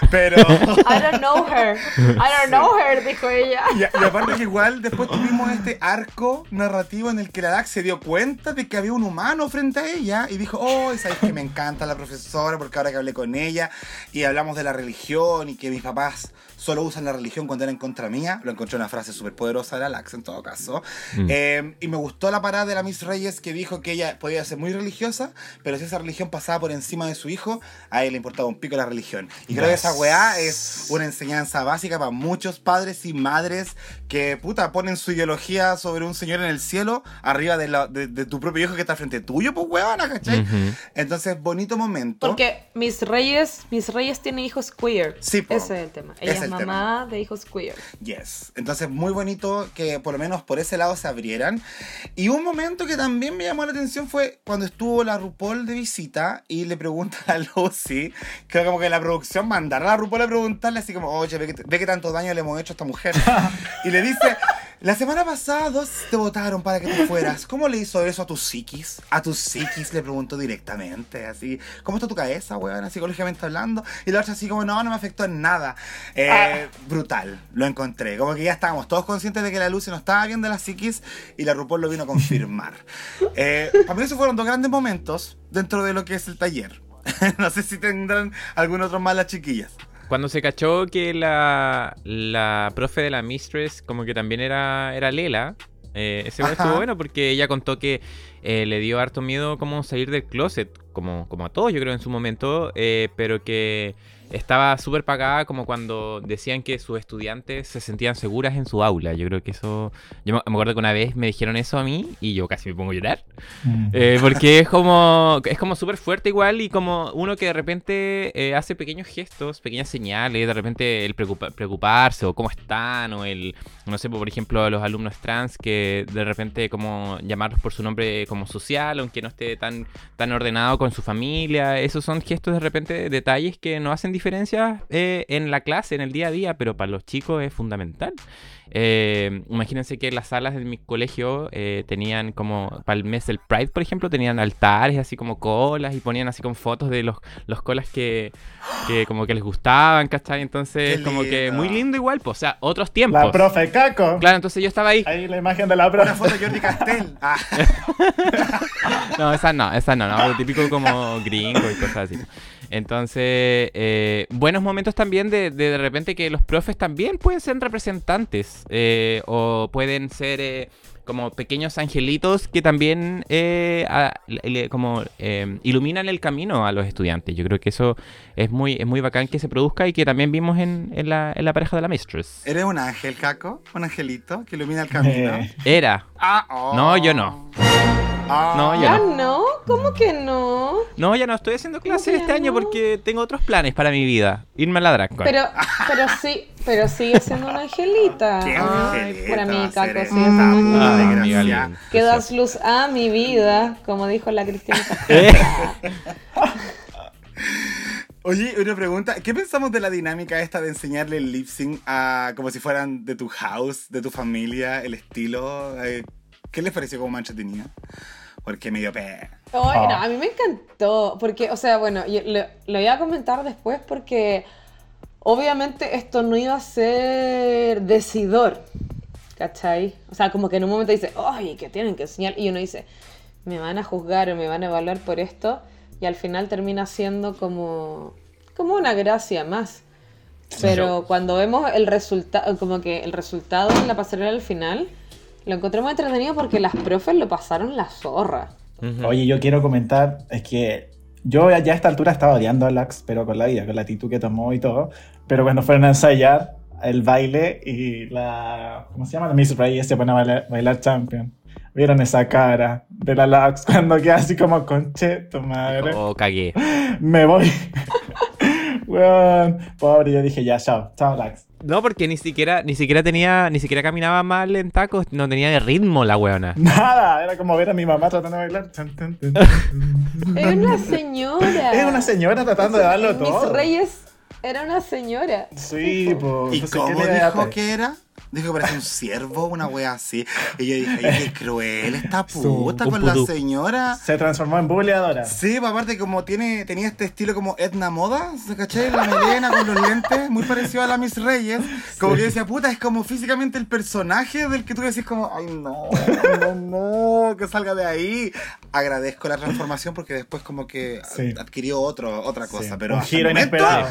Pero. I don't know her. I don't know her, dijo ella. Y, y aparte que igual después tuvimos este arco narrativo en el que la Dax se dio cuenta de que había un humano frente a ella y dijo, oh, sabes que me encanta la profesora porque ahora que hablé con ella y hablamos de la religión y que mis papás solo usan la religión cuando eran en contra mía, lo encontré una frase súper poderosa de la Lax en todo caso. Eh, y me gustó la parada de la Miss Reyes que dijo que ella podía ser muy religiosa, pero si esa religión pasaba por encima de su hijo, a él le importaba un pico la religión. Y creo que esa weá es una enseñanza básica para muchos padres y madres que, puta, ponen su ideología sobre un señor en el cielo arriba de, la- de- de tu propio hijo que está frente tuyo, pues weona, ¿cachai? Ujú. Entonces, bonito momento. Porque Miss Reyes, Miss Reyes tiene hijos queer. Sí, po. Ese es el tema. Ella es es el mamá de hijos queer. Yes. Entonces, muy bonito que por lo menos por ese lado se abrieran. Y un momento que también me llamó la atención fue cuando estuvo la RuPaul de visita y le pregunta a Lucy, creo como que la producción mandaron a la RuPaul a preguntarle así como, oye, ve que, ve que tanto daño le hemos hecho a esta mujer. y le dice, la semana pasada dos te votaron para que te fueras. ¿Cómo le hizo eso a tus psiquis? A tus psiquis le preguntó directamente, así, ¿cómo está tu cabeza, weón? Psicológicamente hablando. Y la otra así como, no, no me afectó en nada. Eh, Brutal, lo encontré. Como que ya estábamos todos conscientes de que la Lucy no estaba bien de la psiquis y la RuPaul lo vino a confirmar. Eh, para mí esos fueron dos grandes momentos dentro de lo que es el taller. no sé si tendrán algún otro más las chiquillas. Cuando se cachó que la, la profe de la Mistress como que también era, era Lela, eh, ese Ajá. estuvo bueno porque ella contó que eh, le dio harto miedo como salir del closet, como, como a todos yo creo en su momento, eh, pero que estaba súper pagada como cuando decían que sus estudiantes se sentían seguras en su aula. Yo creo que eso... Yo me acuerdo que una vez me dijeron eso a mí y yo casi me pongo a llorar. Mm. Eh, porque es como es como súper fuerte igual y como uno que de repente eh, hace pequeños gestos, pequeñas señales, de repente el preocupa- preocuparse o cómo están o el, no sé, por ejemplo, los alumnos trans que de repente como llamarlos por su nombre como social, aunque no esté tan, tan ordenado con su familia, esos son gestos de repente, detalles que no hacen diferencia eh, en la clase, en el día a día, pero para los chicos es fundamental. Eh, imagínense que las salas de mi colegio eh, tenían como, para el mes del Pride, por ejemplo, tenían altares, así como colas, y ponían así como fotos de los, los colas que, que como que les gustaban, ¿cachai? Entonces, como que muy lindo igual, pues, o sea, otros tiempos. La profe Caco. Claro, entonces yo estaba ahí. Ahí la imagen de la Una profe. foto de Jordi Castel. Ah, No, esa no, esa no, no, lo típico como gringo y cosas así. Entonces, eh, buenos momentos también de, de de repente que los profes también pueden ser representantes eh, o pueden ser eh, como pequeños angelitos que también eh, a- le- como eh, iluminan el camino a los estudiantes. Yo creo que eso es muy, es muy bacán que se produzca y que también vimos en, en la, en la pareja de la Mistress. ¿Eres un ángel, Caco? ¿Un angelito que ilumina el camino? Eh, Era. Ah, oh. No, yo no. Ah. No, yo ¿Ya no. no? ¿Cómo que no? No, ya no estoy haciendo clases este ya año no? porque tengo otros planes para mi vida. Irme a la drag con. Pero, pero sí, pero sigue siendo una angelita. Qué angelita para mí, Caco, sigue siendo Ah, Que das luz a mi vida, como dijo la Cristiana. Eh. Oye, una pregunta. ¿Qué pensamos de la dinámica esta de enseñarle el lip sync a como si fueran de tu house, de tu familia, el estilo? Eh, ¿Qué les pareció como mancha tenía? Porque medio pe. Ay, no, a mí me encantó, porque, o sea, bueno, yo lo, lo iba a comentar después porque obviamente esto no iba a ser decidor, ¿cachai? O sea, como que en un momento dice, ¡ay, que tienen que enseñar! Y uno dice, me van a juzgar o me van a evaluar por esto, y al final termina siendo como, como una gracia más. Pero cuando vemos el resultado, como que el resultado en la pasarela al final, lo encontré muy entretenido porque las profes lo pasaron la zorra. Ujú. Oye, yo quiero comentar, es que yo ya a esta altura estaba odiando a Lux, pero con la vida, con la actitud que tomó y todo. Pero cuando fueron a ensayar el baile y la. ¿Cómo se llama? La Miss Reyes se pone a bailar, bailar Champion. ¿Vieron esa cara de la Lux cuando queda así como conche, tu madre? Oh, cagué. Me voy. Weón, pobre, yo dije ya, chao, chao Lux. No, porque ni siquiera, ni siquiera tenía, ni siquiera caminaba mal en tacos, no tenía de ritmo la weona. Nada, era como ver a mi mamá tratando de bailar. Es una señora. Es una señora tratando de darlo todo. Reyes era una señora. Sí, pues. ¿Y entonces, ¿qué cómo dijo que era? Dijo que parecía un ciervo, una wea así. Y yo dije, ay, qué cruel esta puta con la señora. Se transformó en buleadora. Sí, pues aparte como tiene, tenía este estilo como Edna Moda, ¿se caché? La melena con los lentes, muy parecido a la Miss Reyes. Como que yo decía, puta, es como físicamente el personaje del que tú decís como, ay no, no, no, que salga de ahí. Agradezco la transformación porque después como que Sí. adquirió otro, otra cosa, Sí, pero un hasta giro el momento inesperado.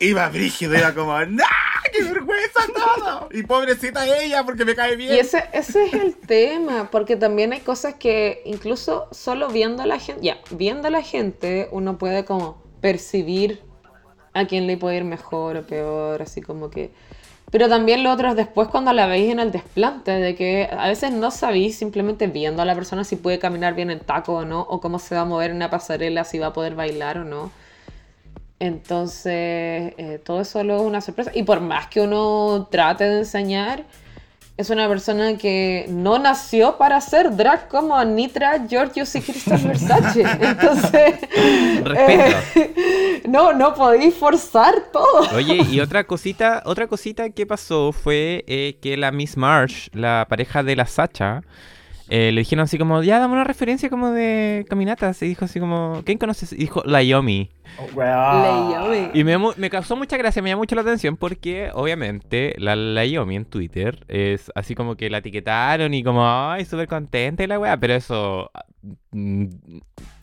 Iba brígido, iba como, ¡no! ¡Qué vergüenza todo! Y pobrecita ella porque me cae bien. Y ese, ese es el tema, porque también hay cosas que incluso solo viendo a la gente, ya, viendo a la gente uno puede como percibir a quién le puede ir mejor o peor, así como que... Pero también lo otro es después cuando la veis en el desplante, de que a veces no sabéis simplemente viendo a la persona si puede caminar bien en taco o no, o cómo se va a mover en una pasarela, si va a poder bailar o no. Entonces, eh, todo eso luego es una sorpresa. Y por más que uno trate de enseñar, es una persona que no nació para ser drag como Anitra, Georgios y Crystal Versace. Entonces, Respeto. eh, no, no podéis forzar todo. Oye, y otra cosita, otra cosita que pasó fue eh, que la Miss Marsh, la pareja de la Sacha, eh, le dijeron así como, ya dame una referencia como de caminatas. Y dijo así como, ¿quién conoces? Y dijo, la Yomi. Oh. Y me, causó mucha gracia, me llamó mucho la atención porque obviamente la Layomi en Twitter es así como que la etiquetaron y como, ay, súper contenta y la weá, pero eso, mm,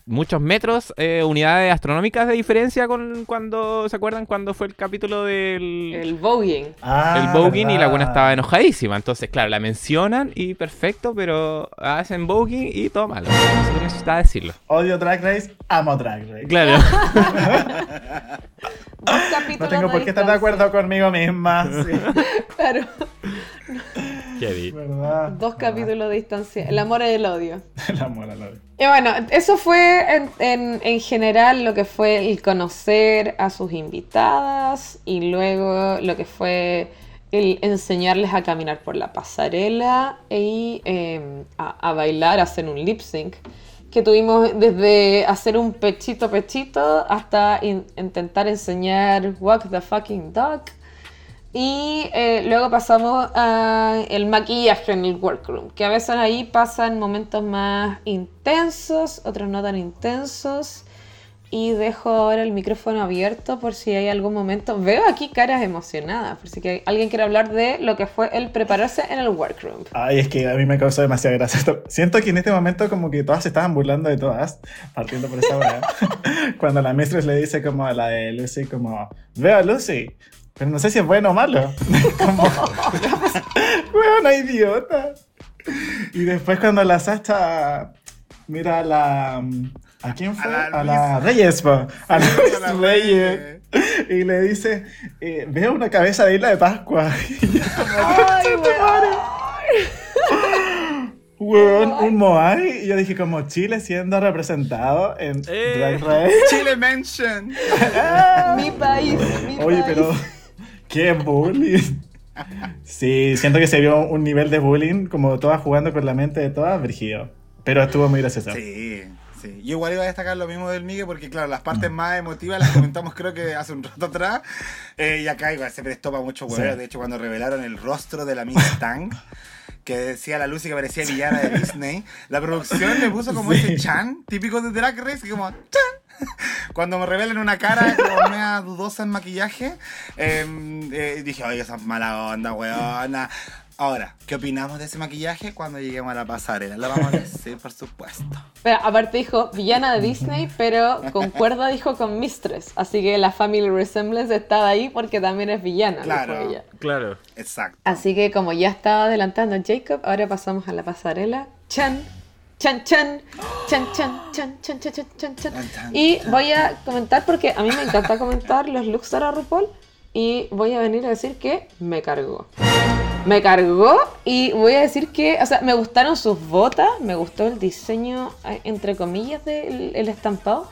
muchos metros, eh, unidades astronómicas de diferencia con cuando, ¿se acuerdan cuando fue el capítulo del... El voguing. Ah, el voguing y la buena estaba enojadísima. Entonces, claro, la mencionan y perfecto, pero hacen voguing y todo malo. No se necesita decirlo. Odio Drag Race, amo Drag Race. Claro. No tengo por qué estar de acuerdo conmigo misma. Sí, Claro, Dos capítulos de distancia. El amor y el odio. El amor al odio. Y bueno, eso fue en, en- en general lo que fue el conocer a sus invitadas y luego lo que fue el enseñarles a caminar por la pasarela y eh, a, a bailar, a hacer un lip sync. Que tuvimos desde hacer un pechito pechito hasta in- intentar enseñar Walk the fucking dog. Y eh, luego pasamos al maquillaje en el workroom, que a veces ahí pasan momentos más intensos, otros no tan intensos. Y dejo ahora el micrófono abierto por si hay algún momento. Veo aquí caras emocionadas, por si que alguien quiere hablar de lo que fue el prepararse en el workroom. Ay, es que a mí me causó demasiada gracia esto. Siento que en este momento como que todas se estaban burlando de todas, partiendo por esa hora. Cuando la mistress le dice como a la de Lucy, como, veo a Lucy, pero no sé si es bueno o malo. como, weona idiota. Y después cuando la Sacha mira a la... ¿A quién fue? A la A la. Reyes, po. A la Luis la Reyes. Y le dice, eh, veo una cabeza de isla de Pascua. Y yo como, ¡Ay, Weón, un Moai. Y yo dije, como Chile siendo representado en Eh. Drag Race. Chile Mention. Mi país, mi Oye, país. pero. ¡Qué bullying! Sí, siento que se vio un nivel de bullying, como todas jugando con la mente de todas, Virgilio. Pero estuvo muy gracioso. Sí, sí. Yo igual iba a destacar lo mismo del Migue porque, claro, las partes más emotivas las comentamos creo que hace un rato atrás. Eh, y acá igual se prestó para mucho hueveo. Sí. De hecho, cuando revelaron el rostro de la Miss Tang, que decía la Lucy que parecía villana de Disney, la producción le puso como Sí. ese chan típico de Drag Race, que como chan. Cuando me revelan una cara como media dudosa en maquillaje, em, eh, dije, oye, esa es mala onda, weona. Ahora, ¿qué opinamos de ese maquillaje cuando lleguemos a la pasarela? Lo vamos a decir, por supuesto. Pero aparte dijo villana de Disney, pero concuerda dijo con Mistress. Así que la Family Resemblance estaba ahí porque también es villana, Claro. ella. Claro. Exacto. Así que como ya estaba adelantando Jacob, ahora pasamos a la pasarela. Chan, Chan chan, chan chan, chan chan, chan chan, chan chan. Y voy a comentar porque a mí me encanta comentar los looks de la RuPaul y voy a venir a decir que me cargó. Me cargó y voy a decir que, o sea, me gustaron sus botas, me gustó el diseño, eh, entre comillas, del el estampado,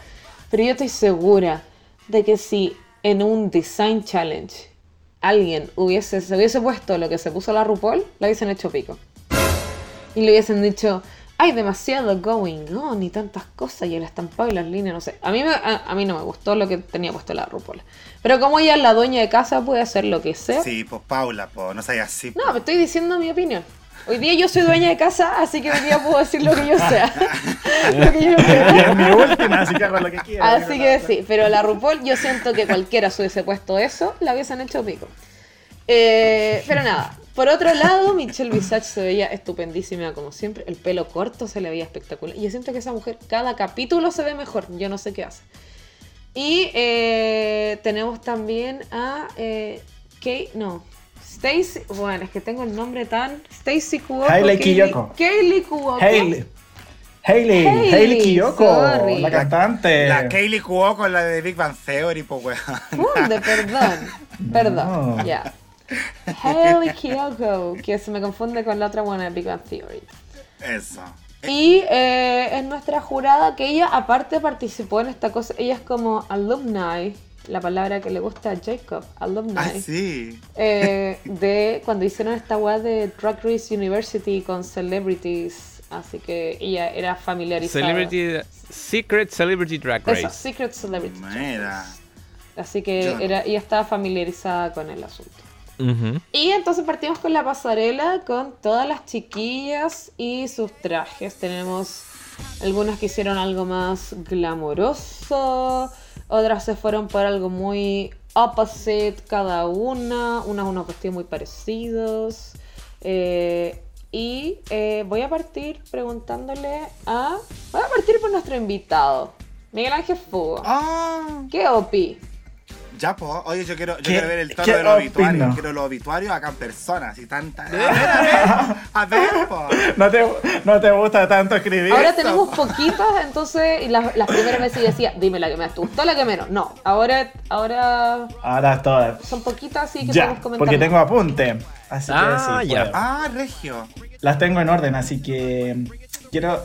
pero yo estoy segura de que si en un design challenge alguien hubiese, se hubiese puesto lo que se puso la RuPaul, la hubiesen hecho pico. Y le hubiesen dicho, hay demasiado going on y tantas cosas y el estampado y las líneas, no sé. A mí, me- a, a mí no me gustó lo que tenía puesto la RuPaul. Pero como ella es la dueña de casa, puede hacer lo que sea. Sí, pues Paula, pues no seas así. No, me estoy diciendo mi opinión. Hoy día yo soy dueña de casa, así que hoy día puedo decir lo que yo sea. lo que yo quiera. es mi última, así que hago lo que quiera. Así que sí, pero la RuPaul, yo siento que cualquiera se hubiese puesto eso, la hubiesen hecho pico. Eh, pero nada, por otro lado, Michelle Visage se veía estupendísima como siempre. El pelo corto se le veía espectacular. Y yo siento que esa mujer, cada capítulo se ve mejor. Yo no sé qué hace. Y eh, tenemos también a eh, Kay, no, Stacy. Bueno, es que tengo el nombre tan. Stacy Kuoko. Hailey Kaylee- Kiyoko. Kaylee Kuoko. Hailey. Hailey, Hailey, Kiyoko, sorry. la cantante. La Kaylee con la de Big Bang Theory, pues weón. Perdón. Perdón, No. ya. Hailey Kiyoko, que se me confunde con la otra buena de Big Bang Theory. Eso. Y eh, es nuestra jurada que ella aparte participó en esta cosa. Ella es como alumni, la palabra que le gusta a Jacob, alumni. Ah, sí. eh, de cuando hicieron esta weá de Drag Race University con celebrities. Así que ella era familiarizada. Celebrity, Secret Celebrity Drag Eso, Race. Secret Celebrity. Mira. Así que era, ella estaba familiarizada con el asunto. Y entonces partimos con la pasarela con todas las chiquillas y sus trajes. Tenemos algunas que hicieron algo más glamoroso, otras se fueron por algo muy opposite cada una, unas unos vestidos muy parecidos. Eh, y eh, voy a partir preguntándole a... Voy a partir por nuestro invitado, Miguel Ángel Fugo. Ah, ¿Qué opi? Ya, pues. Oye, yo quiero, yo ¿Qué- quiero ver el tono qué de los obituarios. Quiero los obituarios acá en persona, así tanta. A ver, a ver. A ver, po. ¿No te, no te gusta tanto escribir. Ahora tenemos poquitas, entonces y las, las primeras veces yo decía, dime la que más te gustó, la que menos. No, ahora, ahora Ahora todas. son poquitas, así que Ya, podemos comentar. porque tengo apunte. Así Ah, que sí, ya. puedo. Ah, Regio. Las tengo en orden, así que quiero.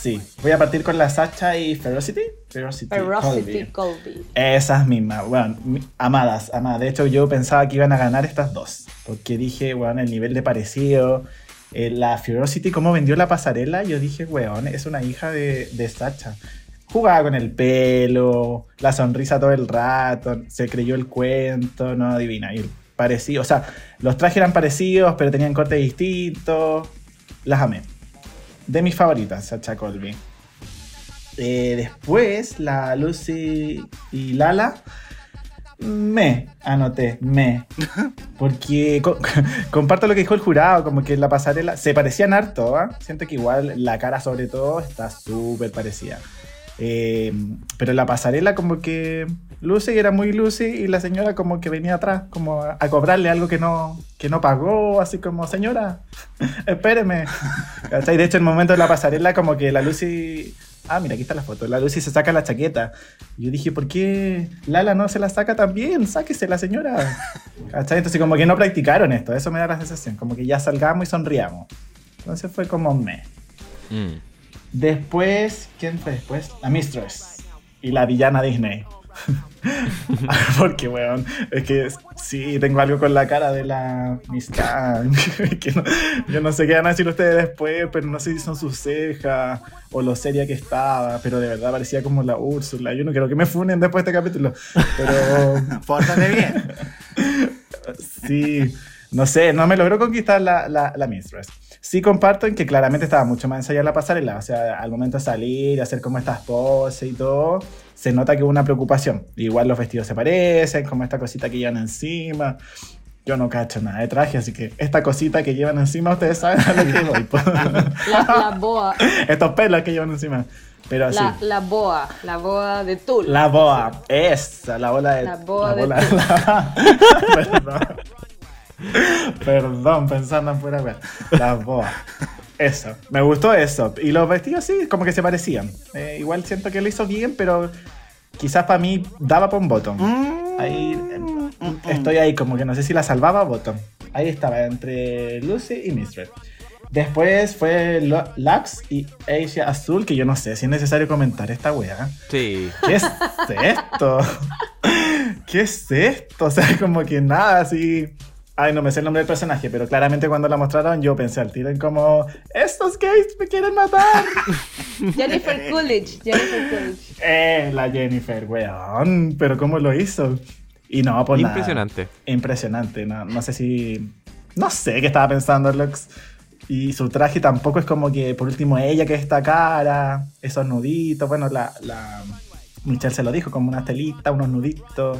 Sí, voy a partir con la Sacha y Ferocity. Ferocity. Ferocity Colby. Colby. Esas mismas, bueno, amadas, amadas. De hecho, yo pensaba que iban a ganar estas dos. Porque dije, bueno, el nivel de parecido. eh, la Ferocity, cómo vendió la pasarela, yo dije, weón, es una hija de, de Sacha. Jugaba con el pelo, la sonrisa todo el rato, se creyó el cuento, no adivina. Y parecido, o sea, los trajes eran parecidos, pero tenían cortes distintos. Las amé. De mis favoritas, Sacha Colby. Eh, después, la Lucy y Lala. Me, anoté, me. Porque co- comparto lo que dijo el jurado, como que la pasarela se parecían harto, ¿ah? Siento que igual la cara sobre todo está súper parecida. Eh, pero la pasarela como que Lucy era muy Lucy y la señora como que venía atrás, como a, a cobrarle algo que no, que no pagó, así como, señora, espéreme. ¿Cachai? De hecho, en el momento de la pasarela como que la Lucy... Ah, mira, aquí está la foto. La Lucy se saca la chaqueta. Y yo dije, ¿por qué Lala no se la saca también? Sáquese la señora. ¿Cachai? Entonces como que no practicaron esto. Eso me da la sensación. Como que ya salgamos y sonriamos. Entonces fue como me. Mm. Después, ¿quién fue después? La Mistress. Y la villana Disney. Porque, weón, es que sí, tengo algo con la cara de la amistad. que no- yo no sé qué van a decir ustedes después, pero no sé si son sus cejas o lo seria que estaba, pero de verdad parecía como la Úrsula. Yo no quiero que me funen después de este capítulo, pero Pórtate bien. Sí, no sé, no me logró conquistar la, la, la Mistress. Sí comparto en que claramente estaba mucho más ensayada la pasarela, o sea, al momento de salir, hacer como estas poses y todo, se nota que hubo una preocupación. Igual los vestidos se parecen, como esta cosita que llevan encima. Yo no cacho nada de traje, así que esta cosita que llevan encima, ustedes saben a lo que voy. La, la boa. Estos pelos que llevan encima. Pero sí. La, la boa. La boa de tul. La boa, esa, la bola de. La boa de bola- la- Perdón. Perdón, pensando en fuera. La boa. Eso, me gustó eso. Y los vestidos sí, como que se parecían. Eh, igual siento que lo hizo bien, pero quizás para mí daba por un bottom. Mm, Ahí estoy ahí, como que no sé si la salvaba bottom. Ahí estaba, entre Lucy y Mistred. Después fue Lux y Asia Azul, que yo no sé si es necesario comentar esta wea. Sí. ¿Qué es esto? ¿Qué es esto? O sea, como que nada así. Ay, no me sé el nombre del personaje, pero claramente cuando la mostraron yo pensé al tiro en como, estos gays me quieren matar. Jennifer Coolidge. Jennifer Coolidge. eh, la Jennifer, weón, pero ¿cómo lo hizo? Y no, pues nada. Impresionante. Impresionante, no, no sé si... No sé qué estaba pensando Lux. Y su traje tampoco es como que, por último, ella que esta cara, esos nuditos, bueno, la, la Michelle se lo dijo, como una telita, unos nuditos.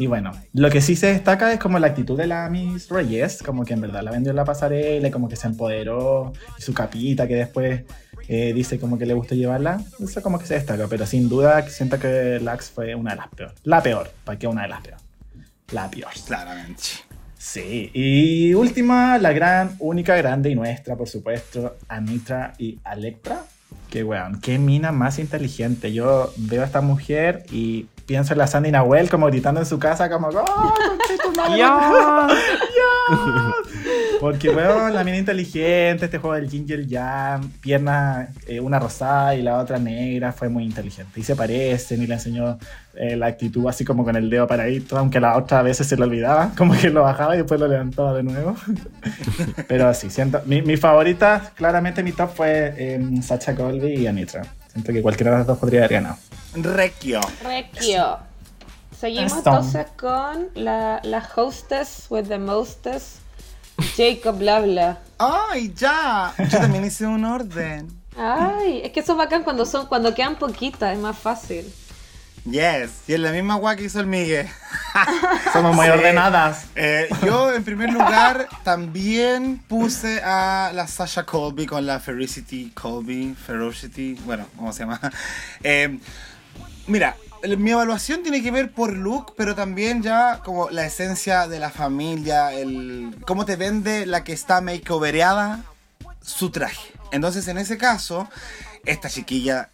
Y bueno, lo que sí se destaca es como la actitud de la Miss Reyes, como que en verdad la vendió en la pasarela, y como que se empoderó, y su capita que después eh, dice como que le gusta llevarla, eso como que se destaca, pero sin duda siento que Lux fue una de las peores. La peor, para que una de las peores. La peor. Claramente. Sí, y última, la gran, única, grande y nuestra, por supuesto, Anitra y Electra. Que weón, qué mina más inteligente. Yo veo a esta mujer y pienso en la Sandy Nahuel como gritando en su casa, como, ¡Oh. ¡Ya! Porque, weón, la mina inteligente, este juego del Ginger Jam, pierna, eh, una rosada y la otra negra, fue muy inteligente. Y se parecen y le enseñó eh, la actitud así como con el dedo paradito, aunque la otra a veces se le olvidaba, como que lo bajaba y después lo levantaba de nuevo. Pero así, siento, mi, mi favorita, claramente mi top fue eh, Sacha Colby y Anitra. Siento que cualquiera de las dos podría haber ganado. Requio. Requio. Seguimos Eso. entonces con la, la hostess with the mostest, Jacob Blabla. ¡Ay, ya! Yo también hice un orden. Ay, es que eso es bacán cuando son, cuando quedan poquitas, es más fácil. Yes, y es la misma guay que hizo el Miguel. Somos muy Sí. ordenadas. Eh, yo, en primer lugar, también puse a la Sasha Colby con la Ferocity Colby. Ferocity, bueno, ¿cómo se llama? Eh, mira, mi evaluación tiene que ver por look, pero también ya como la esencia de la familia, el cómo te vende la que está makeovereada su traje. Entonces, en ese caso, esta chiquilla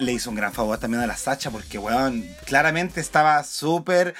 le hizo un gran favor también a la Sacha porque, weón, claramente estaba súper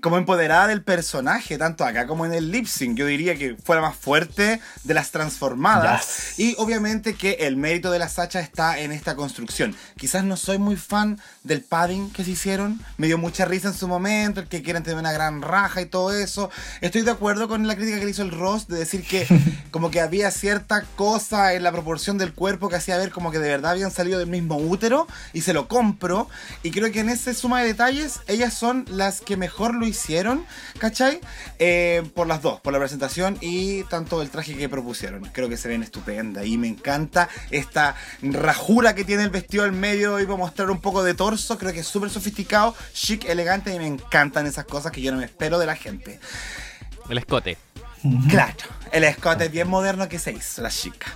como empoderada del personaje, tanto acá como en el lip sync. Yo diría que fue la más fuerte de las transformadas. Yes. Y obviamente que el mérito de la Sacha está en esta construcción. Quizás no soy muy fan del padding que se hicieron. Me dio mucha risa en su momento, el que quieren tener una gran raja y todo eso. Estoy de acuerdo con la crítica que le hizo el Ross de decir que como que había cierta cosa en la proporción del cuerpo que hacía ver como que de verdad habían salido del mismo útero y se lo compro. Y creo que en esa suma de detalles ellas son las que mejor lo hicieron, ¿cachai? Eh, por las dos, por la presentación y tanto el traje que propusieron. Creo que se ven estupenda y me encanta esta rajura que tiene el vestido al medio y para mostrar un poco de torso. Creo que es súper sofisticado, chic, elegante y me encantan esas cosas que yo no me espero de la gente. El escote. Claro, el escote bien moderno que se hizo, la chica.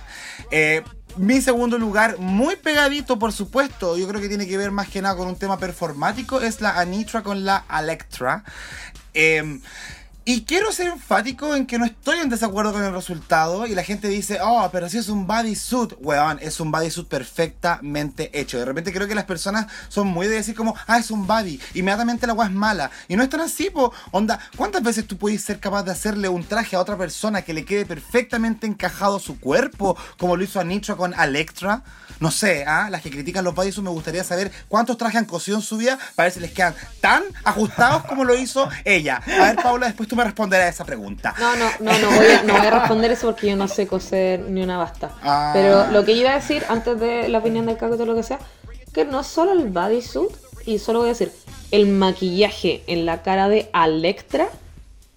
Eh, mi segundo lugar, muy pegadito por supuesto, yo creo que tiene que ver más que nada con un tema performático, es la Anitra con la Electra. Eh, y quiero ser enfático en que no estoy en desacuerdo con el resultado y la gente dice, oh, pero si es un bodysuit, weón, es un bodysuit perfectamente hecho. De repente creo que las personas son muy de decir como, ah, es un body, inmediatamente la weá es mala. Y no es tan así, po. Onda, ¿cuántas veces tú puedes ser capaz de hacerle un traje a otra persona que le quede perfectamente encajado su cuerpo, como lo hizo Anitra con Electra? No sé, ¿ah? Las que critican los bodysuits me gustaría saber cuántos trajes han cosido en su vida para ver si les quedan tan ajustados como lo hizo ella. A ver, Paula, después tú me responderás a esa pregunta. No, no, no, no voy, a, no voy a responder eso porque yo no sé coser ni una basta. Ah. Pero lo que yo iba a decir antes de la opinión del caco o lo que sea, que no es solo el bodysuit, y solo voy a decir, el maquillaje en la cara de Electra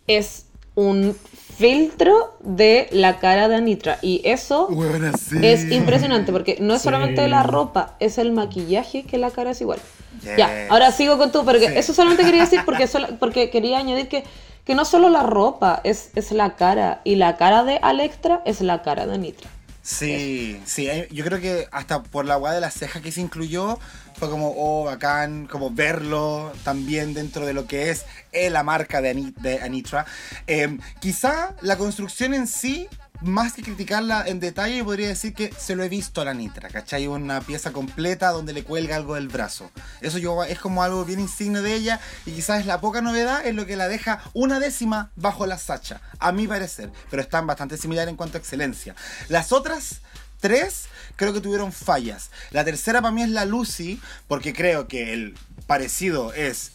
es un filtro de la cara de Anitra. Y eso Bueno, sí. es impresionante porque no es Sí. solamente la ropa, es el maquillaje que la cara es igual. Yes. Ya, ahora sigo con tú, porque Sí. eso solamente quería decir porque quería añadir que, que no solo la ropa es, es la cara, y la cara de Alectra es la cara de Anitra. Sí, sí, hay- yo creo que hasta por la weá de las cejas que se incluyó, fue como, oh, bacán, como verlo también dentro de lo que es eh, la marca de, Ani- de Anitra. Eh, quizá la construcción en sí, más que criticarla en detalle, podría decir que se lo he visto a la Anitra, ¿cachai? Una pieza completa donde le cuelga algo del brazo. Eso yo, es como algo bien insigne de ella y quizás es la poca novedad, es lo que la deja una décima bajo la Sacha, a mi parecer, pero están bastante similares en cuanto a excelencia. Las otras tres creo que tuvieron fallas. La tercera para mí es la Lucy, porque creo que el parecido es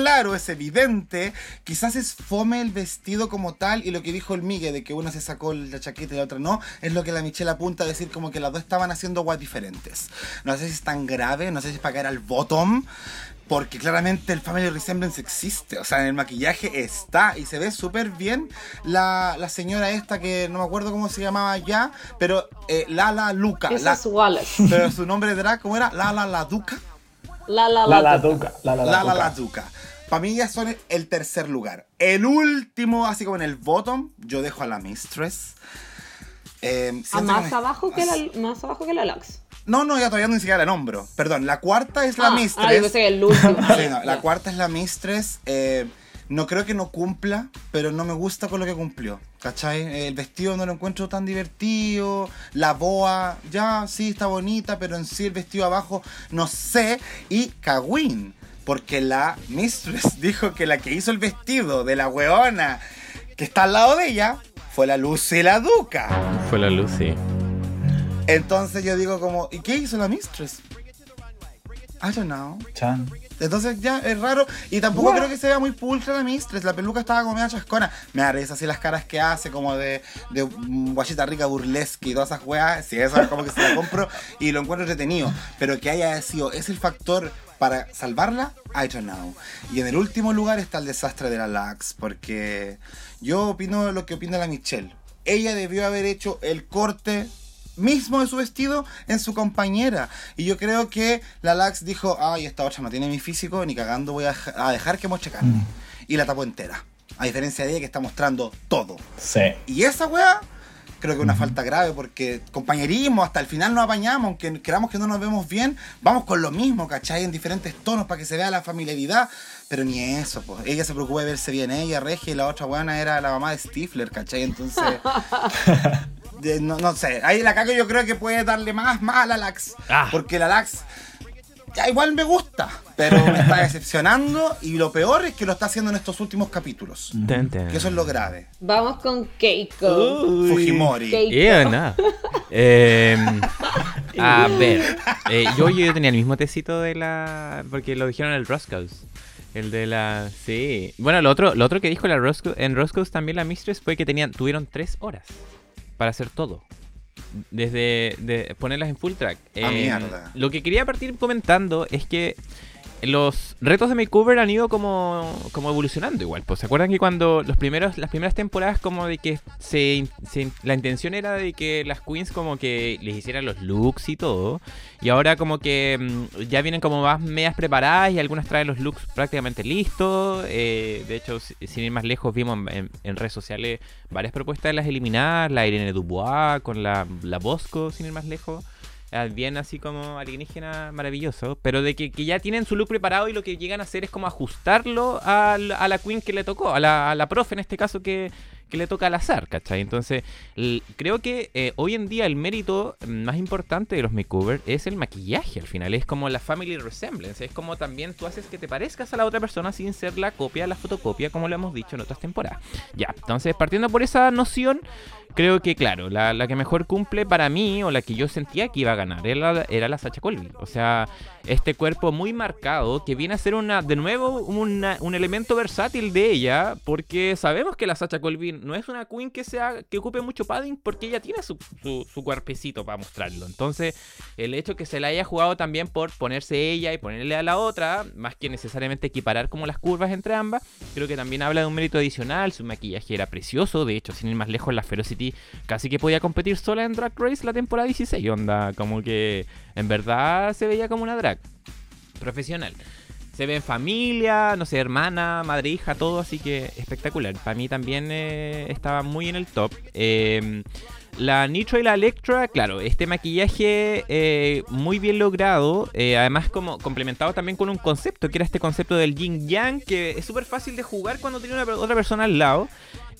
claro, es evidente. Quizás es fome el vestido como tal y lo que dijo el Migue de que una se sacó la chaqueta y la otra no, es lo que la Michelle apunta a decir como que las dos estaban haciendo guas diferentes. No sé si es tan grave, no sé si es para caer al bottom. Porque claramente el Family Resemblance existe. O sea, en el maquillaje está. Y se ve súper bien la, la señora esta que no me acuerdo cómo se llamaba ya. Pero eh, Lala Luca. Esa la- es Wallace. pero su nombre de drag, ¿cómo era? Lala la Duca. La la La la. la duca. La la La la la la duca. Duca. Para mí ya son el tercer lugar. El último, así como en el bottom, yo dejo a la Mistress. Eh, Ah, siento más que me- abajo que la más abajo que la Lux. No, no, ya todavía ni siquiera la nombro. Perdón, la cuarta es la ah, Mistress. Ah, yo pensé que el último. Sí, no, la cuarta es la Mistress. eh, no creo que no cumpla, pero no me gusta con lo que cumplió. ¿Cachai? El vestido no lo encuentro tan divertido. La boa, ya sí está bonita, pero en sí el vestido abajo, no sé. Y Kawin, porque la Mistress dijo que la que hizo el vestido de la weona que está al lado de ella fue la Lucy la Duca. Fue la Lucy. Entonces yo digo como, ¿y qué hizo la Mistress? I don't know. Chan. Entonces ya es raro y tampoco creo que se vea muy pulcra la Mistress. La peluca estaba como media chascona. Me da risa así las caras que hace, como de, de mm, guachita rica burlesque y todas esas weas. Sí, eso es como que se la compro y lo encuentro entretenido. Pero que haya sido, es el factor para salvarla, I don't know. Y en el último lugar está el desastre de la Lax, porque yo opino lo que opina la Michelle. Ella debió haber hecho el corte mismo de su vestido en su compañera. Y yo creo que la Lax dijo, ay, esta otra no tiene mi físico, ni cagando voy a, a dejar que moche carne. Y la tapó entera. A diferencia de ella que está mostrando todo. Sí. Y esa weá, creo que es una falta grave porque compañerismo, hasta el final nos apañamos, aunque creamos que no nos vemos bien, vamos con lo mismo, ¿cachai? En diferentes tonos para que se vea la familiaridad. Pero ni eso, pues. Ella se preocupa de verse bien ella, Regia, y la otra weana era la mamá de Stifler, ¿cachai? Entonces... de- no, no sé, ahí la cago yo creo que puede darle más más a la Lax. Ah. Porque la Lax ya igual me gusta, pero me está decepcionando y lo peor es que lo está haciendo en estos últimos capítulos. Ten, ten. Que eso es lo grave. Vamos con Keiko. Uy. Fujimori. Keiko. Eh, nada. Em, a ver, eh, yo, yo tenía el mismo tecito de la. Porque lo dijeron en el Roscoe's. El de la. Sí. Bueno, lo otro, lo otro que dijo la Roscoe, en Roscoe's también la Mistress fue que tenían, tuvieron tres horas para hacer todo. Desde de ponerlas en full track. Ah, Em, mierda. Lo que quería partir comentando es que los retos de makeover han ido como, como evolucionando igual. Pues se acuerdan que cuando los primeros, las primeras temporadas como de que se, la intención era de que las queens como que les hicieran los looks y todo. Y ahora como que mm, ya vienen como más medias preparadas y algunas traen los looks prácticamente listos. Eh, de hecho, si- sin ir más lejos, vimos en redes sociales varias propuestas de las eliminadas. La Irene Dubois con la, la Bosco, sin ir más lejos. Ah, Bien así como alienígena maravilloso, pero de que, que ya tienen su look preparado y lo que llegan a hacer es como ajustarlo a, la- queen que le tocó, a la, a la profe en este caso que, que le toca al azar, ¿cachai? Entonces, creo que eh, hoy en día el mérito más importante de los makeovers es el maquillaje al final, es como la family resemblance, es como también tú haces que te parezcas a la otra persona sin ser la copia, la fotocopia, como lo hemos dicho en otras temporadas. Ya, entonces partiendo por esa noción, creo que claro, la, la que mejor cumple para mí, o la que yo sentía que iba a ganar, era era la Sacha Colville. O sea, este cuerpo muy marcado que viene a ser una, de nuevo una- un elemento versátil de ella, porque sabemos que la Sacha Colville no es una queen que sea que ocupe mucho padding porque ella tiene su, su, su cuerpecito para mostrarlo. Entonces, el hecho que se la haya jugado también por ponerse ella y ponerle a la otra, más que necesariamente equiparar como las curvas entre ambas, creo que también habla de un mérito adicional. Su maquillaje era precioso, de hecho, sin ir más lejos, la Ferocity casi que podía competir sola en Drag Race la temporada 16. Onda, como que en verdad se veía como una drag profesional. Se ve en familia, no sé, hermana, madre, hija, todo, así que espectacular. Para mí también eh, estaba muy en el top. Eh, la Nitro y la Electra, claro, este maquillaje eh, muy bien logrado, eh, además como complementado también con un concepto, que era este concepto del yin yang, que es súper fácil de jugar cuando tiene una, otra persona al lado.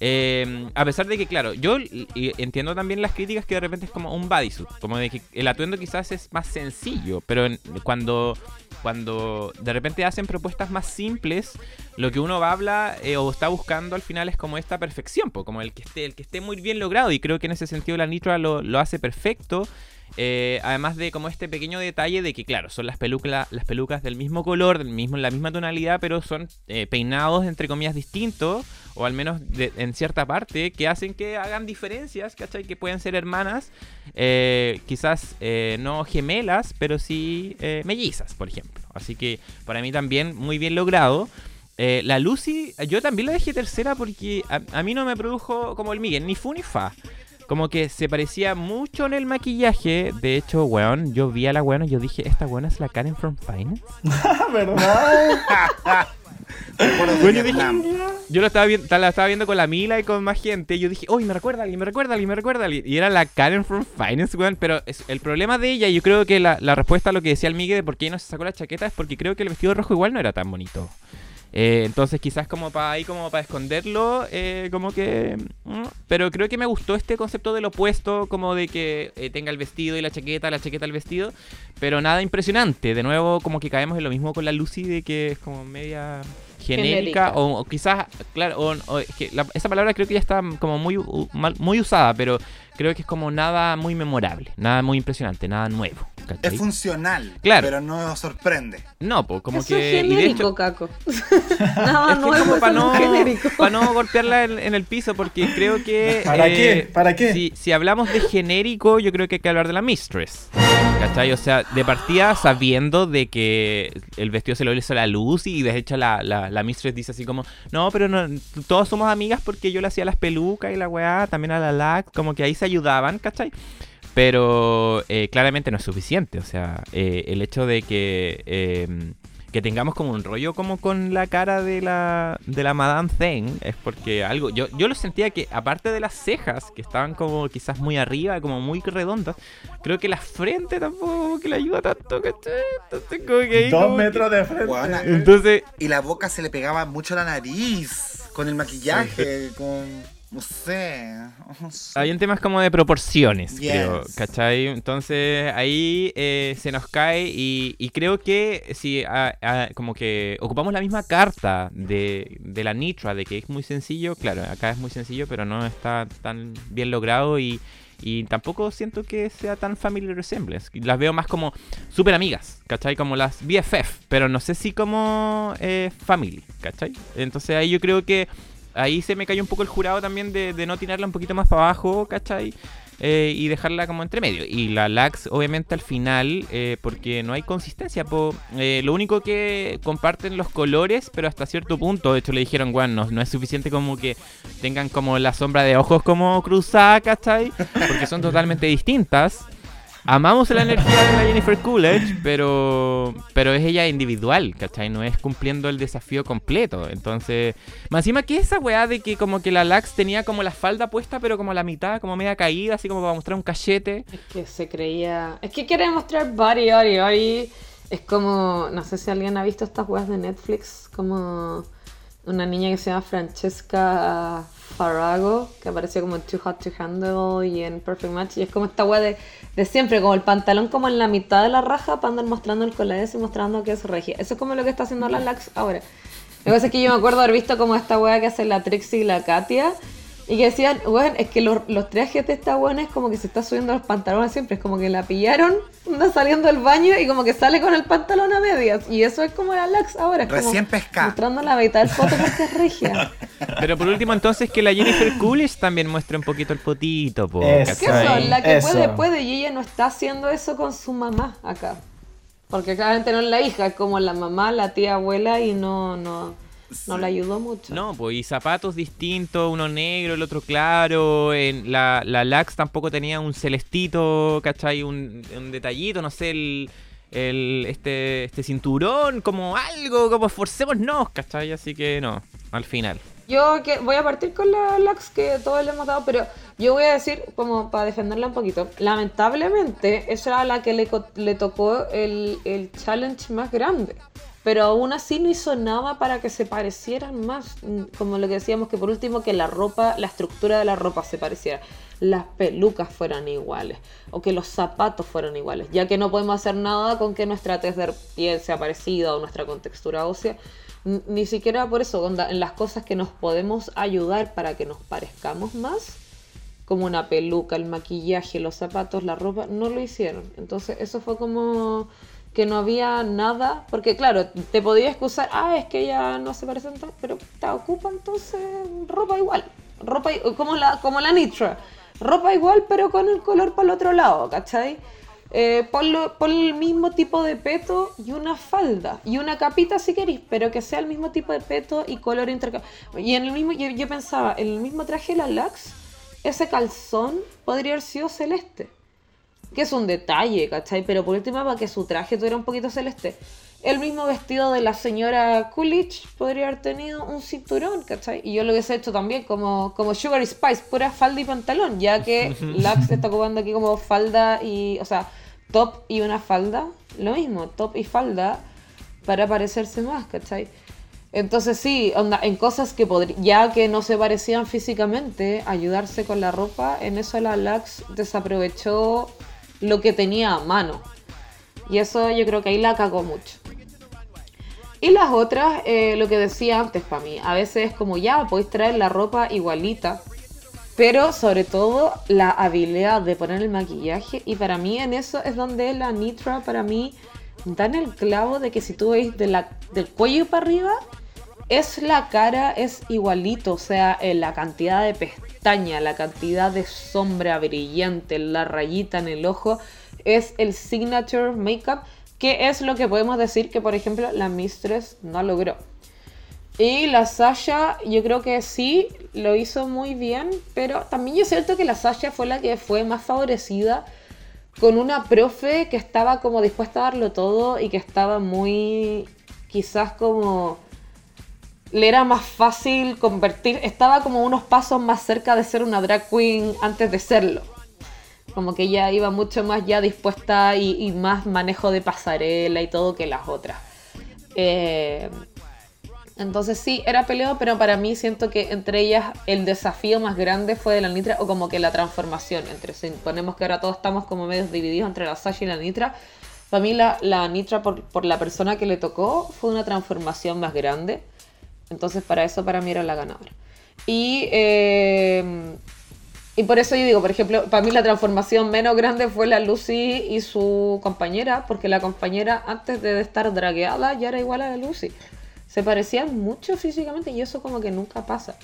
Eh, a pesar de que, claro, yo entiendo también las críticas que de repente es como un bodysuit, como de que el atuendo quizás es más sencillo, pero cuando, cuando de repente hacen propuestas más simples, lo que uno va a hablar eh, o está buscando al final es como esta perfección, como el que esté, el que esté muy bien logrado, y creo que en ese sentido la Nitra lo, lo hace perfecto. Eh, además de como este pequeño detalle de que, claro, son las, pelucas las pelucas del mismo color, del mismo, la misma tonalidad, pero son eh, peinados entre comillas distintos, o al menos de- en cierta parte, que hacen que hagan diferencias, ¿cachai? Que pueden ser hermanas, eh, quizás eh, no gemelas, pero sí eh, mellizas, por ejemplo. Así que para mí también muy bien logrado. La Lucy, yo también la dejé tercera porque a, a mí no me produjo como el Miguel, ni fu ni fa. Como que se parecía mucho en el maquillaje. De hecho, weón, yo vi a la weón y yo dije, esta weón es la Karen from Finance. ¿Verdad? Bueno, yo dije- Vietnam. Yo lo estaba viendo, la estaba viendo con la Mila y con más gente. Y yo dije, uy, me recuerda a alguien, me recuerda a alguien, me recuerda a alguien. Y era la Karen from Finance, weón. Pero es- el problema de ella, yo creo que la, la respuesta a lo que decía el Miguel de por qué no se sacó la chaqueta es porque creo que el vestido rojo igual no era tan bonito. Eh, entonces quizás como para ahí como para esconderlo, eh, como que... Pero creo que me gustó este concepto del opuesto, como de que eh, tenga el vestido y la chaqueta, la chaqueta el vestido, pero nada impresionante. De nuevo como que caemos en lo mismo con la Lucy de que es como media genérica, Genérica. O, o quizás, claro, o, o es que la- esa palabra creo que ya está como muy, muy usada, pero creo que es como nada muy memorable, nada muy impresionante, nada nuevo. ¿Cachai? Es funcional, Claro. pero no sorprende. No, pues como Eso que... es y de genérico, hecho- Caco. Nada es que eso para no no, es genérico. para no golpearla en, en el piso, porque creo que... ¿Para eh, qué? ¿Para qué? Si, si hablamos de genérico, yo creo que hay que hablar de la Mistress. ¿Cachai? O sea, de partida sabiendo de que el vestido se lo hizo la luz y de hecho la, la, la Mistress dice así como, no, pero no, todos somos amigas porque yo le hacía las pelucas y la weá, también a la LAC, como que ahí se ayudaban, ¿cachai? Pero eh, claramente no es suficiente. O sea, eh, el hecho de que, eh, que tengamos como un rollo como con la cara de la, de la Madame Thing es porque algo. Yo, yo lo sentía que, aparte de las cejas, que estaban como quizás muy arriba, como muy redondas, creo que la frente tampoco como que le ayuda tanto, ¿cachai? Entonces, como que ahí Dos como que- metros de frente. Guana. Entonces, Y la boca se le pegaba mucho a la nariz con el maquillaje, con. No sé. no sé. Hay un tema como de proporciones, Yes. creo, ¿cachai? Entonces ahí eh, se nos cae y, y creo que si ah, ah, como que ocupamos la misma carta de, de la Nitra, de que es muy sencillo, claro, acá es muy sencillo, pero no está tan bien logrado y, y tampoco siento que sea tan family resemblance. Las veo más como súper amigas, ¿cachai? Como las BFF, pero no sé si como eh, family, ¿cachai? Entonces ahí yo creo que ahí se me cayó un poco el jurado también de, no tirarla un poquito más para abajo, ¿cachai? Eh, y dejarla como entre medio. Y la Lax, obviamente, al final, eh, porque no hay consistencia. Eh, lo único que comparten los colores, pero hasta cierto punto. De hecho, le dijeron, bueno, no, no es suficiente como que tengan como la sombra de ojos como cruzada, ¿cachai? Porque son totalmente distintas. Amamos la energía de la Jennifer Coolidge, pero, pero es ella individual, ¿cachai? No es cumpliendo el desafío completo. Entonces, más encima que esa weá de que como que la Lax tenía como la falda puesta, pero como la mitad, como media caída, así como para mostrar un cachete. Es que se creía. Es que quiere mostrar body, body, body. Es como. No sé si alguien ha visto estas weas de Netflix. Como una niña que se llama Francesca Farago. Que apareció como en Too Hot to Handle y en Perfect Match. Y es como esta wea de, de siempre. Como el pantalón como en la mitad de la raja para andar mostrando el coladez y mostrando que es regia. Eso es como lo que está haciendo la Lax ahora. Lo que pasa es que yo me acuerdo haber visto como esta wea que hace la Trixie y la Katia. Y que decían, bueno, es que los, los trajes de esta buena es como que se está subiendo los pantalones siempre. Es como que la pillaron, anda saliendo del baño y como que sale con el pantalón a medias. Y eso es como la Lax ahora. Es como Recién pescada. Mostrando la mitad del foto porque es regia. Pero por último, entonces, que la Jennifer Coolidge también muestre un poquito el potito, po, Es- ¿Qué son? La que Eso. puede, puede, y ella no está haciendo eso con su mamá acá. Porque claramente no es la hija, es como la mamá, la tía abuela, y no, no, no la ayudó mucho. No, pues y zapatos distintos, uno negro, el otro claro. En la, la Lax tampoco tenía un celestito, ¿cachai? Un, un detallito, no sé, el, el- este, este cinturón, como algo, como esforcémonos, ¿cachai? Así que no, al final. Yo que voy a partir con la Lax que todos le hemos dado, pero yo voy a decir, como para defenderla un poquito, lamentablemente esa era la que le, le tocó el, el challenge más grande. Pero aún así no hizo nada para que se parecieran más. Mm, Como lo que decíamos, que por último que la ropa, la estructura de la ropa se pareciera. Las pelucas fueran iguales. O que los zapatos fueran iguales. Ya que no podemos hacer nada con que nuestra tez de piel sea parecida o nuestra contextura ósea. Ni siquiera por eso, en las cosas que nos podemos ayudar para que nos parezcamos más, como una peluca, el maquillaje, los zapatos, la ropa, no lo hicieron. Entonces eso fue como que no había nada, porque claro, te podía excusar, ah, es que ella no se parece tanto, pero te ocupa entonces ropa igual, ropa como la, como la Nitra, ropa igual pero con el color para el otro lado, ¿cachai? Eh, ponlo- pon el mismo tipo de peto y una falda y una capita si queréis, pero que sea el mismo tipo de peto y color intercambiable. Y en el mismo, yo, yo pensaba, en el mismo traje de la Lax, ese calzón podría haber sido celeste. Que es un detalle, ¿cachai? Pero por último, para que su traje tuviera un poquito celeste. El mismo vestido de la señora Coolidge podría haber tenido un cinturón, ¿cachai? Y yo lo hubiese hecho también como, como Sugar Spice, pura falda y pantalón, ya que Lax está ocupando aquí como falda y, o sea, top y una falda, lo mismo, top y falda, para parecerse más, ¿cachai? Entonces sí, onda, en cosas que podría, ya que no se parecían físicamente, ayudarse con la ropa, en eso la Lax desaprovechó lo que tenía a mano. Y eso yo creo que ahí la cagó mucho. Y las otras, eh, lo que decía antes para mí, a veces es como ya, podéis traer la ropa igualita, pero sobre todo la habilidad de poner el maquillaje. Y para mí en eso es donde la Nitra, para mí, dan el clavo de que si tú veis de la, del cuello para arriba, es la cara, es igualito. O sea, eh, la cantidad de pestaña, la cantidad de sombra brillante, la rayita en el ojo, es el signature makeup, que es lo que podemos decir que, por ejemplo, la Mistress no logró. Y la Sasha, yo creo que sí, lo hizo muy bien, pero también yo siento que la Sasha fue la que fue más favorecida con una profe que estaba como dispuesta a darlo todo y que estaba muy, quizás como, le era más fácil convertir, estaba como unos pasos más cerca de ser una drag queen antes de serlo. Como que ella iba mucho más ya dispuesta y, más manejo de pasarela y todo que las otras. Eh, entonces sí, era peleado, pero para mí siento que entre ellas el desafío más grande fue de la Nitra, o como que la transformación. Entre si ponemos que ahora todos estamos como medios divididos entre la Sasha y la Nitra. Para mí la, la Nitra, por, por la persona que le tocó, fue una transformación más grande. Entonces para eso para mí era la ganadora. Y, eh, y por eso yo digo, por ejemplo, para mí la transformación menos grande fue la Lucy y su compañera, porque la compañera antes de estar dragueada ya era igual a la Lucy. Se parecían mucho físicamente y eso como que nunca pasa.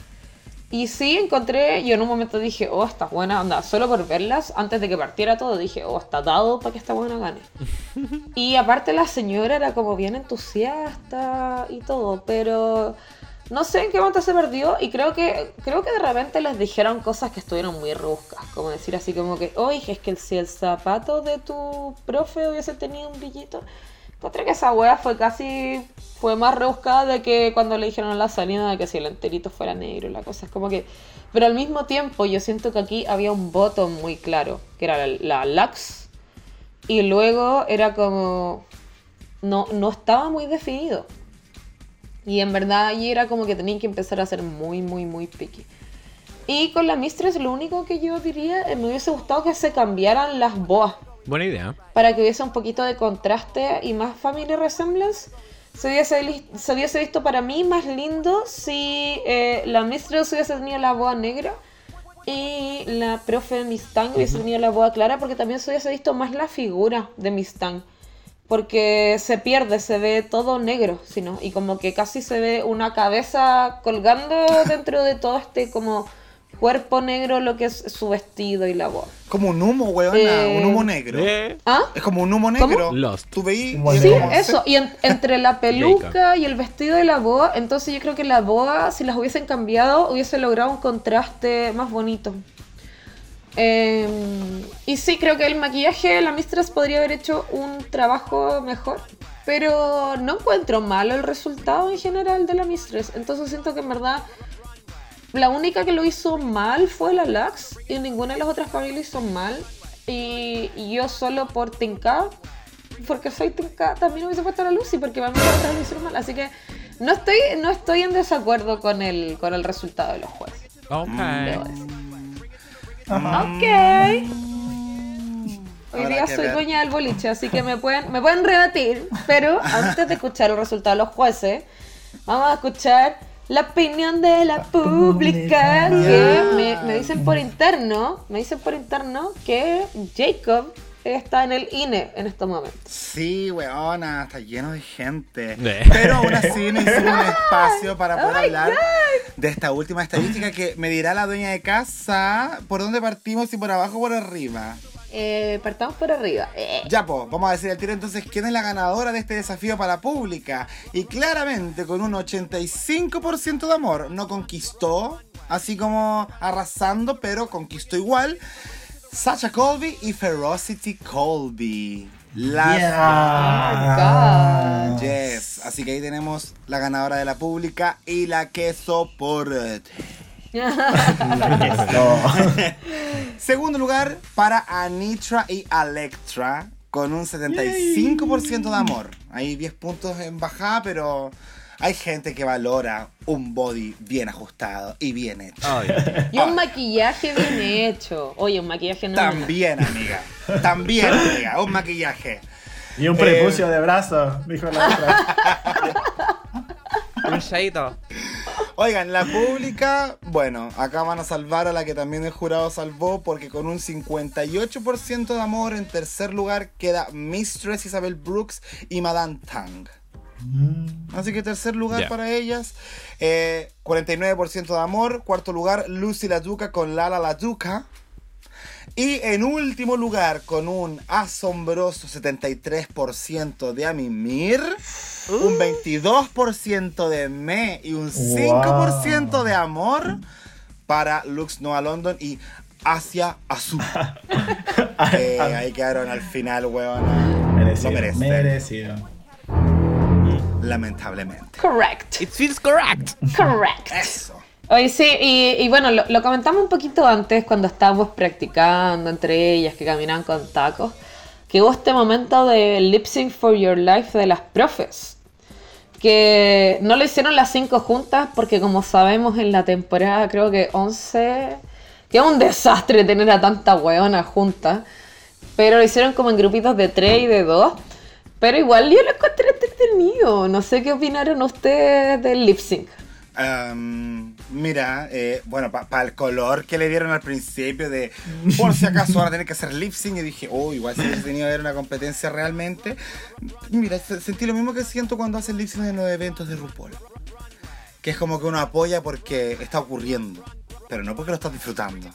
Y sí encontré, yo en un momento dije, oh, está buena onda, solo por verlas, antes de que partiera todo, dije, oh, está dado para que esta buena gane. y aparte la señora era como bien entusiasta y todo, pero no sé en qué momento se perdió y creo que creo que de repente les dijeron cosas que estuvieron muy rebuscas, como decir así como que, oye, es que si el zapato de tu profe hubiese tenido un brillito, encontré que esa wea fue casi, fue más rebuscada de que cuando le dijeron a la salida de que si el enterito fuera negro, la cosa es como que, pero al mismo tiempo yo siento que aquí había un voto muy claro, que era la, la Lux, y luego era como, no, no estaba muy definido. Y en verdad allí era como que tenían que empezar a ser muy, muy, muy picky. Y con la Mistress lo único que yo diría, eh, me hubiese gustado que se cambiaran las boas. Buena idea. Para que hubiese un poquito de contraste y más family resemblance. Se hubiese, se hubiese visto para mí más lindo si eh, la Mistress hubiese tenido la boa negra y la profe Mistang hubiese tenido la boa clara porque también se hubiese visto más la figura de Mistang. porque se pierde, se ve todo negro, sino y como que casi se ve una cabeza colgando dentro de todo este como cuerpo negro, lo que es su vestido y la voz. Como un humo, weona, Eh, un humo negro. Eh, ¿Ah? Es como un humo negro. Lost. Tú veí. Y Sí, negro. eso. Y en- entre la peluca y el vestido de la boa, entonces yo creo que la boa, si las hubiesen cambiado, hubiese logrado un contraste más bonito. Eh, y sí, creo que el maquillaje de la Mistress podría haber hecho un trabajo mejor. Pero no encuentro malo el resultado en general de la Mistress. Entonces siento que en verdad la única que lo hizo mal fue la Lux. Y ninguna de las otras para mí lo hizo mal. Y, y yo solo por Tinka porque soy Tinka, también hubiese puesto a la Lucy, porque para mí las otras lo hicieron mal. Así que no estoy, no estoy en desacuerdo con el, con el resultado de los jueces. ok. Ajá. Ok. Hoy Habrá día soy ver. dueña del boliche, así que me pueden, me pueden rebatir. Pero antes de escuchar el resultado de los jueces, vamos a escuchar la opinión de la pública. Que me, me dicen por interno, me dicen por interno que Jacob está en el INE en estos momentos. Sí, weona, está lleno de gente. Eh. Pero aún así necesito un espacio para poder Oh hablar de esta última estadística que me dirá la dueña de casa por dónde partimos, si por abajo o por arriba. Eh, partamos por arriba. Eh. Ya, pues, vamos a decir al tiro entonces quién es la ganadora de este desafío para la pública. Y claramente, con un 85% de amor, no conquistó, así como arrasando, pero conquistó igual. Sacha Colby y Ferocity Colby. Las Yeah. Oh my God. Yes, así que ahí tenemos la ganadora de la pública y la que soporte. Segundo lugar para Anitra y Electra con un 75% de amor. Hay 10 puntos en bajada, pero hay gente que valora un body bien ajustado y bien hecho. Y un maquillaje bien hecho. Oye, un maquillaje no. También, amiga. También, amiga. Un maquillaje. Y un prepucio de brazo, dijo la otra. un shadito. Oigan, la pública, bueno, acá van a salvar a la que también el jurado salvó porque con un 58% de amor en tercer lugar queda Mistress Isabel Brooks y Madame Tang. Así que tercer lugar para ellas. Eh, 49% de amor. Cuarto lugar, Lucy La Duca con Lala La Duca. Y en último lugar, con un asombroso 73% de Amimir, un 22% de Me y un 5% de amor para Lux Noah London y Asia Azul. Eh, ahí quedaron al final, weón. Merecido. Lo merece. Merecido. Lamentablemente. Correct. It feels correct. Correct. Eso. Oye, sí, y, y bueno, lo, lo comentamos un poquito antes cuando estábamos practicando entre ellas, que caminaban con tacos, que hubo este momento de lip sync for your life de las profes. Que no lo hicieron las cinco juntas porque como sabemos en la temporada creo que 11, que es un desastre tener a tanta weona juntas, pero lo hicieron como en grupitos de tres y de dos. Pero igual yo lo encontré entretenido. No sé qué opinaron ustedes del lip sync. Am, mira, eh, bueno, para el color que le dieron al principio de por si acaso van a tener que hacer lip sync, y dije, oh, igual si hubiese tenido que haber una competencia realmente. Mira, se- sentí lo mismo que siento cuando hacen lip sync en los eventos de RuPaul. Que es como que uno apoya porque está ocurriendo, pero no porque lo estás disfrutando.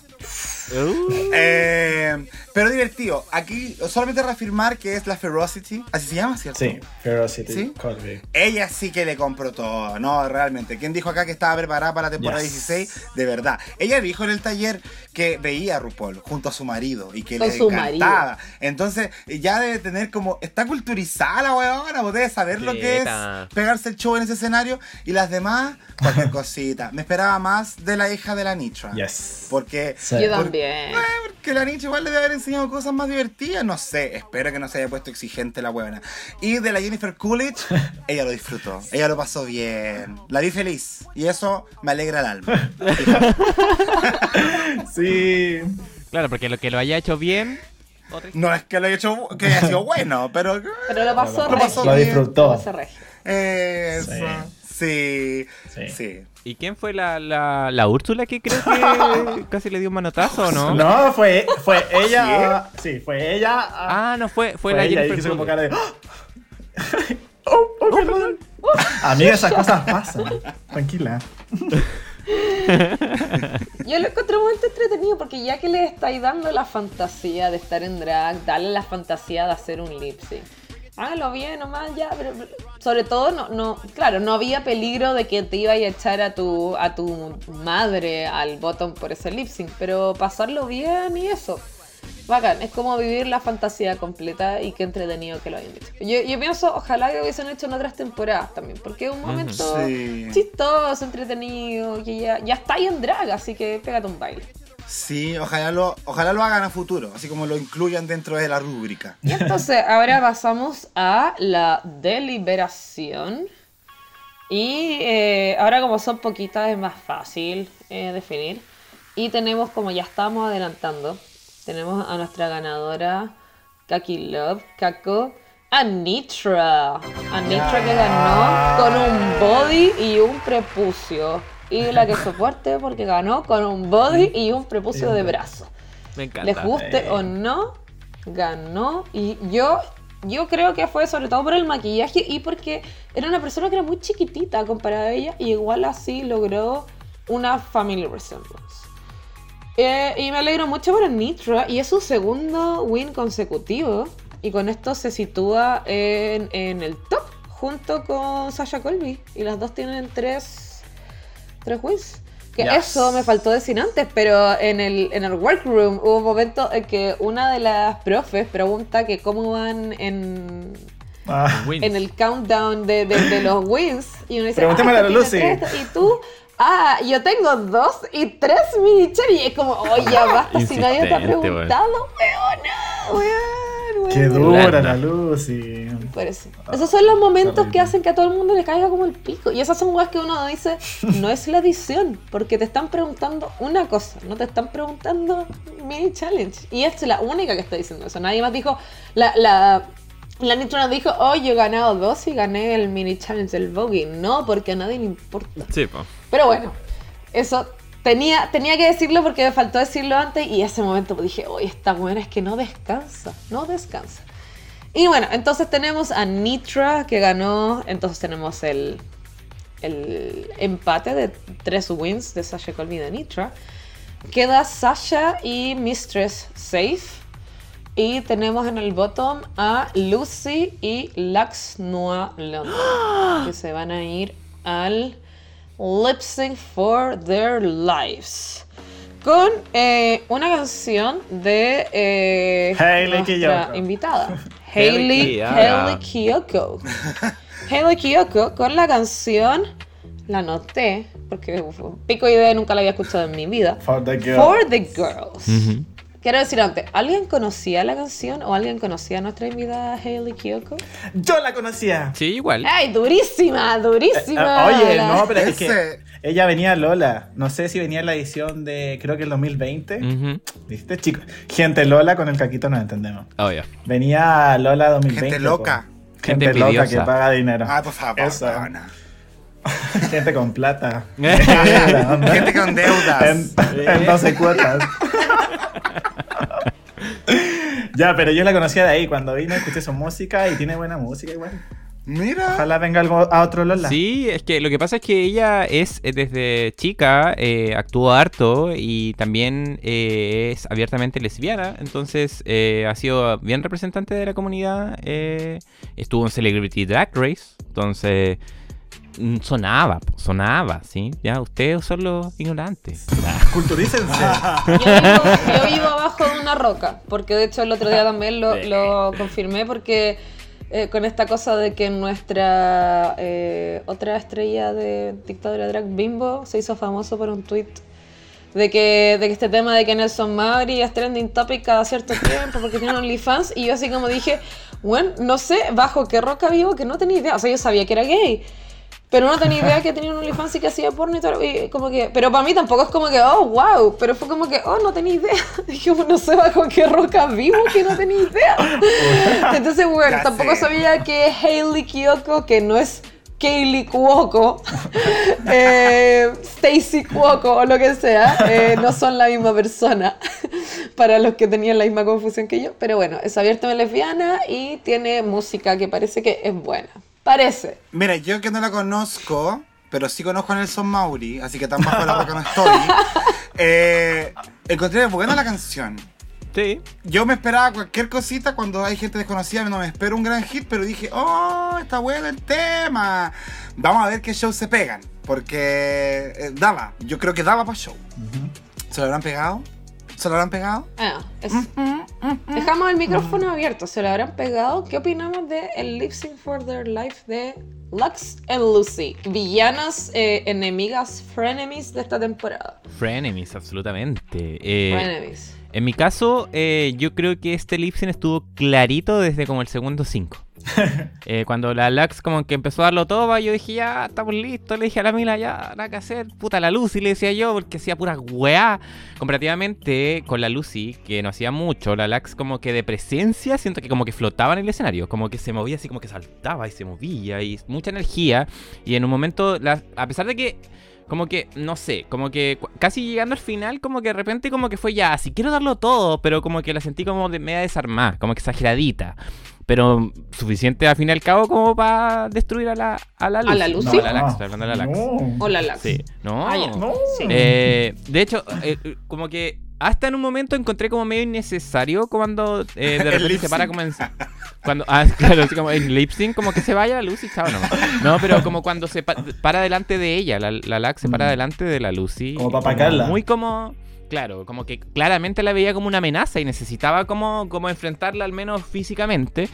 Uh, Eh, pero divertido. Aquí solamente reafirmar que es la Ferocity, así se llama, ¿cierto? Sí, Ferocity ¿Sí? Colby. Ella sí que le compró todo, no, realmente. ¿Quién dijo acá que estaba preparada para la temporada Yes. 16? De verdad. Ella dijo en el taller que veía a RuPaul junto a su marido y que Con le encantaba. Entonces, ya debe tener como. Está culturizada la weona, vos debes saber lo que es pegarse el show en ese escenario. Y las demás, cualquier cosita. Me esperaba más de la hija de la Nitra. Yes. Porque. Sí. Yo por- también. eh, porque la Nietzsche igual le debe haber enseñado cosas más divertidas. No sé, espero que no se haya puesto exigente la buena. Y de la Jennifer Coolidge, ella lo disfrutó. Ella lo pasó bien. La vi feliz. Y eso me alegra el alma. Sí. claro, porque lo que lo haya hecho bien. No es que lo haya hecho, que haya sido bueno, pero. Pero lo pasó Lo pasó. Lo disfrutó. pasó regio. Eso. Sí. Sí. Sí. ¿Y quién fue la, la, la Úrsula que creo que casi le dio un manotazo o no? No, fue, fue ella. Sí, fue ella. Ah, no, fue, fue, fue la ella y Jennifer como cara de. ¡Ah! Oh, oh, perdón. Amiga, esas cosas pasan. Tranquila. Yo lo encontré muy entretenido porque ya que le estáis dando la fantasía de estar en drag, dale la fantasía de hacer un lip sync. Hágalo bien nomás ya, pero pero sobre todo no, no, claro, no había peligro de que te iba a echar a tu, a tu madre al bottom por ese lip sync, pero pasarlo bien y eso. Bacán, es como vivir la fantasía completa y qué entretenido que lo hayan dicho. Yo, yo pienso, ojalá que hubiesen hecho en otras temporadas también, porque es un momento Sí. chistoso, entretenido, que ya, ya está ahí en drag, así que pégate un baile. Sí, ojalá lo, ojalá lo hagan a futuro, así como lo incluyan dentro de la rúbrica. Y entonces ahora pasamos a la deliberación. Y eh, ahora como son poquitas es más fácil eh, definir. Y tenemos, como ya estamos adelantando, tenemos a nuestra ganadora Kaki Love, Kako, Anitra. Anitra que ganó con un body y un prepucio. Y la que soporte porque ganó con un body y un prepucio de brazo. Me encanta. Les guste o no, ganó. Y yo, yo creo que fue sobre todo por el maquillaje y porque era una persona que era muy chiquitita comparada a ella y igual así logró una family resemblance. Eh, y me alegro mucho por Nitra y es su segundo win consecutivo y con esto se sitúa en, en el top junto con Sasha Colby y las dos tienen tres, tres wins. Que Yes. eso me faltó decir antes, pero en el, en el workroom hubo un momento en que una de las profes pregunta que cómo van en, Ah, en el countdown de, de- de los wins. Y uno dice, Preguntémosle ah, a la Lucy. tres, y tú, ah, yo tengo dos y tres mini cherry. Y es como, oh, ya basta, si nadie te ha preguntado, weona, weón, weón. qué weón". dura la Lucy. Por eso. Esos son los momentos que hacen que a todo el mundo le caiga como el pico. Y esas son cosas que uno dice, no es la edición, porque te están preguntando una cosa, no te están preguntando mini challenge. Y esta es la única que está diciendo eso. Nadie más dijo, la, la, la Nitro nos dijo, oh, yo he ganado dos y gané el mini challenge del Vogue. No, porque a nadie le importa. Sí, po. Pero bueno, eso tenía, tenía que decirlo porque me faltó decirlo antes y ese momento dije, oye, esta buena es que no descansa, no descansa. Y bueno, entonces tenemos a Nitra que ganó, entonces tenemos el, el empate de tres wins de Sasha Colby de Nitra. Queda Sasha y Mistress safe. Y tenemos en el bottom a Lucy y Lux Noir London, que se van a ir al Lip Sync for Their Lives. Con eh, una canción de eh, Hailey nuestra Kiyoko. invitada, Hailey Hailey, Kiyoko. Hailey Kiyoko. Con la canción, la anoté, porque uf, pico idea nunca la había escuchado en mi vida. For the girl. For the Girls. Quiero decir antes, ¿alguien conocía la canción o alguien conocía a nuestra invitada Hailey Kiyoko? Yo la conocía. Sí, igual. ¡Ay, durísima, durísima! Ah, Oye, La- no, pero es que ella venía Lola. No sé si venía en la edición de, creo que el 2020. Ujú. ¿Viste, chicos? Gente Lola con el caquito nos entendemos. Oh, ya. Venía Lola 2020. Gente loca. po. Gente, Gente loca que paga dinero. Ah, por favor. Eso. Gente con plata. Gente con deudas. en, en 12 cuotas. ya, pero yo la conocía de ahí. Cuando vine escuché su música y tiene buena música igual. Mira. Ojalá venga algo a otro Lola. Sí, es que lo que pasa es que ella es eh, desde chica, eh, actuó harto y también eh, es abiertamente lesbiana, entonces eh, ha sido bien representante de la comunidad, eh, estuvo en Celebrity Drag Race, entonces sonaba, po, sonaba, ¿sí? Ya ustedes son los ignorantes. Culturícense. Yo vivo, yo vivo abajo de una roca, porque de hecho el otro día también lo, lo confirmé, porque eh, con esta cosa de que nuestra eh, otra estrella de dictadura drag Bimbo se hizo famoso por un tweet de que, de que este tema de que Nelson Mauri es trending topic cada cierto tiempo porque tiene OnlyFans y yo así como dije, bueno, no sé bajo qué roca vivo que no tenía idea, o sea yo sabía que era gay, pero no tenía idea que tenía un OnlyFans y que hacía porno y todo. Y como que, pero para mí tampoco es como que, oh, wow. Pero fue como que, oh, no tenía idea. Dije, no sé bajo qué roca vivo que no tenía idea. Entonces, bueno, Ya tampoco sé. sabía que Hailey Kiyoko, que no es Kaylee Cuoco, eh, Stacy Cuoco o lo que sea, eh, no son la misma persona. para los que tenían la misma confusión que yo. Pero bueno, es abiertamente lesbiana y tiene música que parece que es buena. Parece. Mira, yo que no la conozco, pero sí conozco a Nelson Mauri, así que tan bajo la roca no estoy. Eh, encontré buena la canción. Sí. Yo me esperaba cualquier cosita cuando hay gente desconocida, no me espero un gran hit, pero dije, oh, está bueno el tema. Vamos a ver qué show se pegan, porque eh, daba, yo creo que daba para show. ¿Se lo habrán pegado? ¿Se lo habrán pegado? Ah, es- Dejamos el micrófono abierto, se lo habrán pegado. ¿Qué opinamos de el Lip Sync for Their Life de Lux and Lucy? Villanas, eh, enemigas, frenemies de esta temporada. Frenemies, absolutamente. Eh, frenemies. En mi caso, eh, yo creo que este lip sync estuvo clarito desde como el segundo 5. cuando la Lux como que empezó a darlo todo, yo dije, ya, estamos listos. Le dije a la Mila, ya, nada que hacer. Puta la Lucy, le decía yo, porque hacía pura weá. Comparativamente con la Lucy, que no hacía mucho, la Lux como que de presencia, siento que como que flotaba en el escenario. Como que se movía así, como que saltaba y se movía y mucha energía. Y en un momento, la- a pesar de que como que, no sé, como que casi llegando al final, como que de repente como que fue ya, si quiero darlo todo, pero como que la sentí como de media desarmada, como que exageradita. Pero suficiente al fin y al cabo como para destruir a la, a la Lucy. ¿A la Lucy? No, a la estoy hablando de la. No. Hola, Lux. Sí, no. Ah. No. Sí. Eh, de hecho, eh, eh, como que hasta en un momento encontré como medio innecesario cuando eh, de repente se para como en... Cuando, ah, claro, así como en lip sync, como que se vaya la Lucy, chao, no. No, pero como cuando se pa- para delante de ella, la, la Lax se para Mm. delante de la Lucy. Como pa' apacarla. Muy como... Claro, como que claramente la veía como una amenaza y necesitaba como, como enfrentarla al menos físicamente.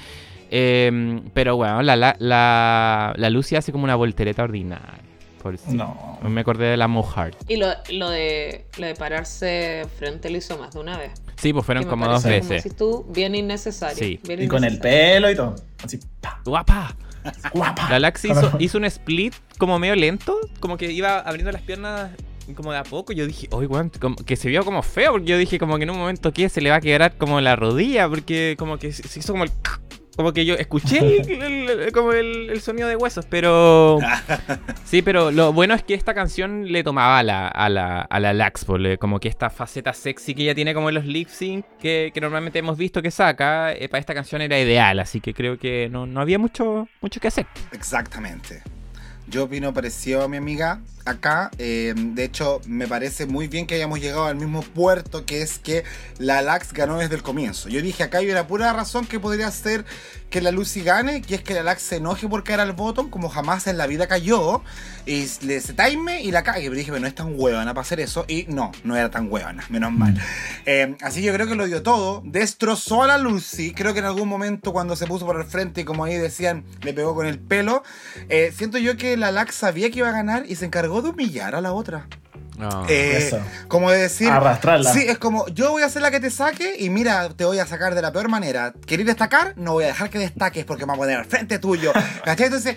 Eh, pero bueno, la, la, la, la Lucy hace como una voltereta ordinaria. Por No. Me acordé de la Mohart. Y lo, lo, de, lo de pararse frente lo hizo más de una vez. Sí, pues fueron Que me como dos veces. Como si tú, bien innecesario. Sí. bien Y con el pelo y todo. Así, pa, ¡Guapa! guapa. La Lax hizo, hizo un split como medio lento, como que iba abriendo las piernas como de a poco. Yo dije, oye, weón, como que se vio como feo, porque yo dije como que en un momento que se le va a quebrar como la rodilla, porque como que se hizo como el... Como que yo escuché el- como el, el sonido de huesos, pero... Sí, pero lo bueno es que esta canción le tomaba a la, a la, a la Lax, por le- como que esta faceta sexy que ella tiene como en los lip sync que, que normalmente hemos visto que saca, eh, para esta canción era ideal, así que creo que no, no había mucho, mucho que hacer. Exactamente. Yo opino parecido a mi amiga acá. eh, de hecho, me parece muy bien que hayamos llegado al mismo puerto, que es que la Lax ganó desde el comienzo. Yo dije, acá hay una pura razón que podría ser que la Lucy gane, que es que la Lax se enoje por caer al bottom, como jamás en la vida cayó, y le se time y la cague. Pero dije, pero no es tan huevona para hacer eso, y no, no era tan huevona, menos mal. Eh, así yo creo que lo dio todo, destrozó a la Lucy. Creo que en algún momento cuando se puso por el frente y como ahí decían, le pegó con el pelo. Eh, siento yo que la Lax sabía que iba a ganar y se encargó de humillar a la otra. Eh, Eso. como de decir. Arrastrarla. Sí, es como yo voy a ser la que te saque y mira, te voy a sacar de la peor manera. ¿Querés destacar? No voy a dejar que destaques porque me voy a poner al frente tuyo. ¿Cachai? Entonces.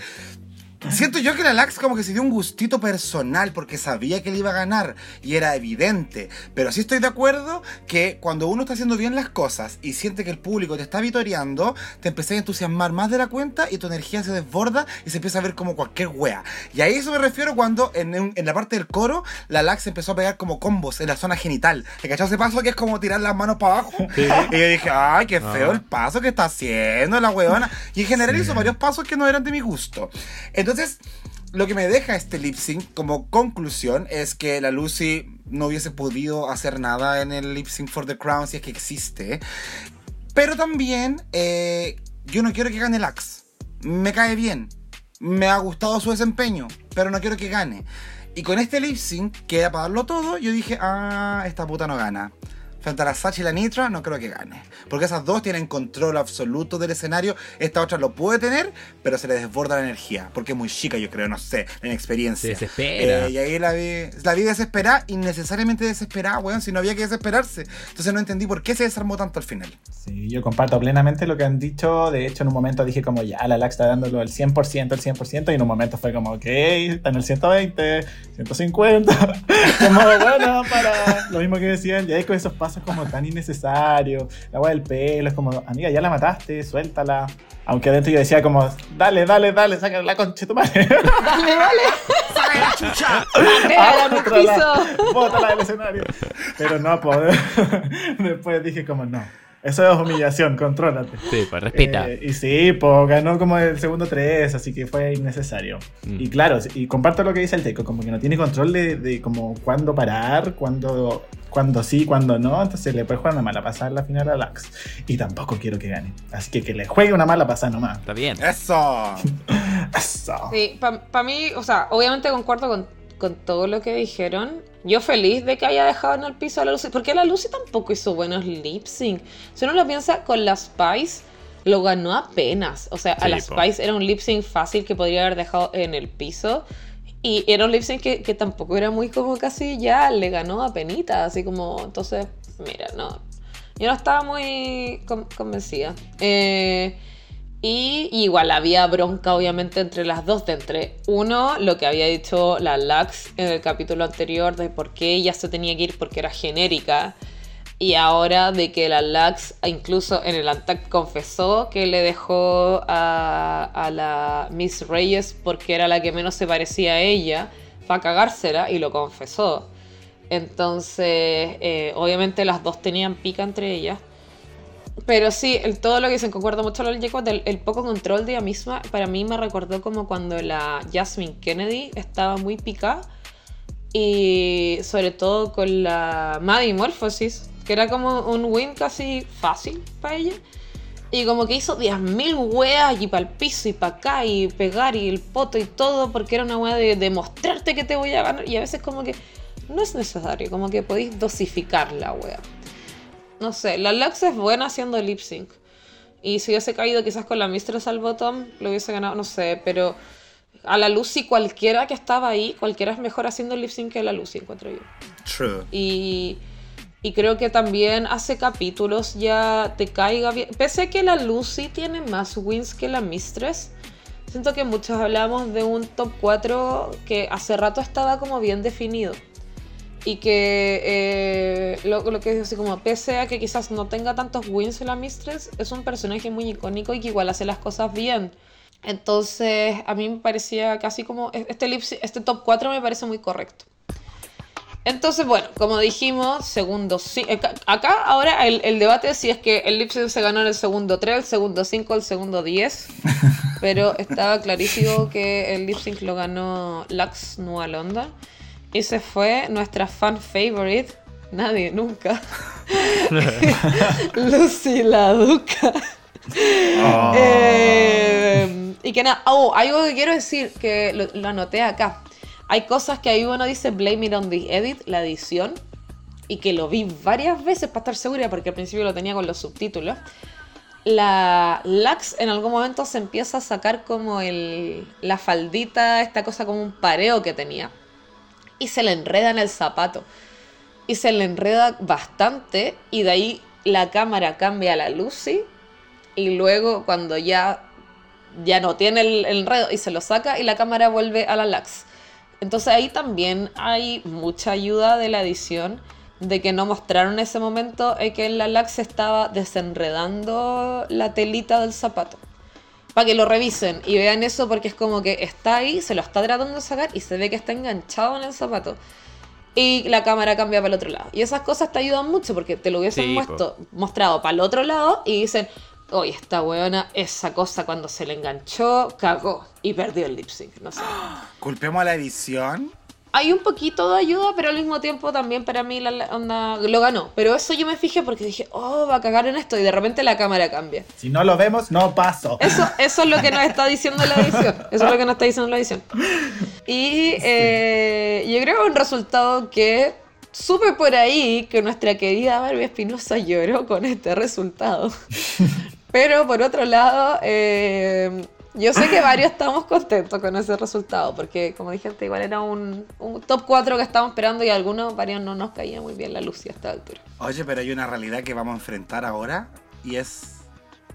Siento yo que la Lax como que se dio un gustito personal porque sabía que le iba a ganar y era evidente. Pero sí estoy de acuerdo que cuando uno está haciendo bien las cosas y siente que el público te está vitoreando, te empecé a entusiasmar más de la cuenta y tu energía se desborda y se empieza a ver como cualquier wea. Y a eso me refiero cuando en, en la parte del coro la Lax empezó a pegar como combos en la zona genital. ¿Te cachó ese paso que es como tirar las manos para abajo? Y yo dije, ay, qué feo el paso que está haciendo la weona. Y en general hizo varios pasos que no eran de mi gusto. Entonces, lo que me deja este lip sync como conclusión es que la Lucy no hubiese podido hacer nada en el lip sync for the crown si es que existe. Pero también, eh, yo no quiero que gane Lax. Me cae bien. Me ha gustado su desempeño, pero no quiero que gane. Y con este lip sync, que era para darlo todo, yo dije, ah, esta puta no gana. Frente a la Sachi y la Nitra, no creo que gane. Porque esas dos tienen control absoluto del escenario. Esta otra lo puede tener, pero se le desborda la energía. Porque es muy chica, yo creo, no sé, en experiencia. Se desespera. Eh, y ahí la vi, la vi desesperada, innecesariamente desesperada, weón, si no había que desesperarse. Entonces no entendí por qué se desarmó tanto al final. Sí, yo comparto plenamente lo que han dicho. De hecho, en un momento dije como ya, la LAX está dándolo el 100%, el 100%, y en un momento fue como, ok, está en el 120, 150. como bueno, para... Lo mismo mismo que decían, ya es con esos pasos como tan innecesarios, la agua del pelo, es como, amiga, ya la mataste, suéltala. Aunque adentro yo decía como, dale, dale, dale, saca la concha de tu madre. Dale, dale. ¡Saca la chucha! Piso. bótala del escenario. Pero no, pues, después dije como, no, eso es humillación, contrólate. Sí, pues respeta. Eh, y sí, pues ganó como el segundo 3, así que fue innecesario. Mm. Y claro, y comparto lo que dice el Teco, como que no tiene control de, de como cuándo parar, cuándo, cuándo sí, cuándo no, entonces le puede jugar una mala pasada en la final a Lax. Y tampoco quiero que gane. Así que que le juegue una mala pasada nomás. Está bien. ¡Eso! Eso. Sí, para mí, o sea, obviamente concuerdo con, con todo lo que dijeron. Yo feliz de que haya dejado en el piso a la Lucy, porque la Lucy tampoco hizo buenos lip sync. Si uno lo piensa, con la Spice lo ganó apenas. O sea, a Sí, la po. Spice era un lip sync fácil que podría haber dejado en el piso. Y era un lip que, que tampoco era muy como casi ya, le ganó a penita, así como, entonces, mira, no. Yo no estaba muy con- convencida. Eh, y igual había bronca, obviamente, entre las dos. De entre uno, lo que había dicho la Lux en el capítulo anterior, de por qué ella se tenía que ir porque era genérica. Y ahora de que la Lux, incluso en el Antac, confesó que le dejó a, la Miss Reyes porque era la que menos se parecía a ella, para cagársela, y lo confesó. Entonces, eh, obviamente las dos tenían pica entre ellas. Pero sí, el, todo lo que dicen, concuerdo mucho el Jacob, del el poco control de ella misma, para mí me recordó como cuando la Jasmine Kennedy estaba muy pica y sobre todo con la Maddie Morphosis, que era como un win casi fácil para ella. Y como que hizo 10.000 weas y para el piso y para acá y pegar y el poto y todo porque era una wea de demostrarte que te voy a ganar. Y a veces como que no es necesario, como que podéis dosificar la wea. No sé, la Lux es buena haciendo lip sync. Y si hubiese caído quizás con la Mistress al bottom, lo hubiese ganado, no sé, pero a la Lucy cualquiera que estaba ahí, cualquiera es mejor haciendo lip sync que la Lucy, encuentro yo. True. Y, y creo que también hace capítulos ya te caiga bien. Pese a que la Lucy tiene más wins que la Mistress, siento que muchos hablamos de un top 4 que hace rato estaba como bien definido. Y que eh, lo, lo que es así como, pese a que quizás no tenga tantos wins la Mistress, es un personaje muy icónico y que igual hace las cosas bien. Entonces, a mí me parecía casi como. Este, este top 4 me parece muy correcto. Entonces, bueno, como dijimos, segundo sí. Acá, ahora el, el debate es si es que el lip sync se ganó en el segundo 3, el segundo 5, el segundo 10. Pero estaba clarísimo que el lip sync lo ganó Lux Nua London. Y se fue nuestra fan favorite. Nadie, nunca. Lucy la Duca. Oh. Eh, y que nada, oh, algo que quiero decir, que lo, lo anoté acá. Hay cosas que ahí uno dice blame it on the edit, la edición, y que lo vi varias veces para estar segura, porque al principio lo tenía con los subtítulos. La Lux en algún momento se empieza a sacar como el, la faldita, esta cosa como un pareo que tenía, y se le enreda en el zapato. Y se le enreda bastante, y de ahí la cámara cambia a la Lucy, y luego cuando ya ya no tiene el, el enredo y se lo saca y la cámara vuelve a la lax. Entonces ahí también hay mucha ayuda de la edición de que no mostraron ese momento en que la lax estaba desenredando la telita del zapato. Para que lo revisen y vean eso porque es como que está ahí, se lo está tratando de sacar y se ve que está enganchado en el zapato. Y la cámara cambia para el otro lado. Y esas cosas te ayudan mucho porque te lo hubiesen Sí, po. muestro- mostrado para el otro lado y dicen, oye, esta weona, esa cosa cuando se le enganchó, cagó y perdió el lip sync. No sé. Culpemos a la edición. Hay un poquito de ayuda, pero al mismo tiempo también para mí la, la onda lo ganó. Pero eso yo me fijé porque dije, oh, va a cagar en esto y de repente la cámara cambia. Si no lo vemos, no paso. Eso, eso es lo que nos está diciendo la edición. Eso es lo que nos está diciendo la edición. Y eh, yo creo que un resultado que supe por ahí que nuestra querida Barbie Espinosa lloró con este resultado. Pero por otro lado, eh, yo sé que varios estamos contentos con ese resultado, porque como dije antes, igual era un, un top 4 que estábamos esperando y a algunos, varios no nos caía muy bien la luz a esta altura. Oye, pero hay una realidad que vamos a enfrentar ahora y es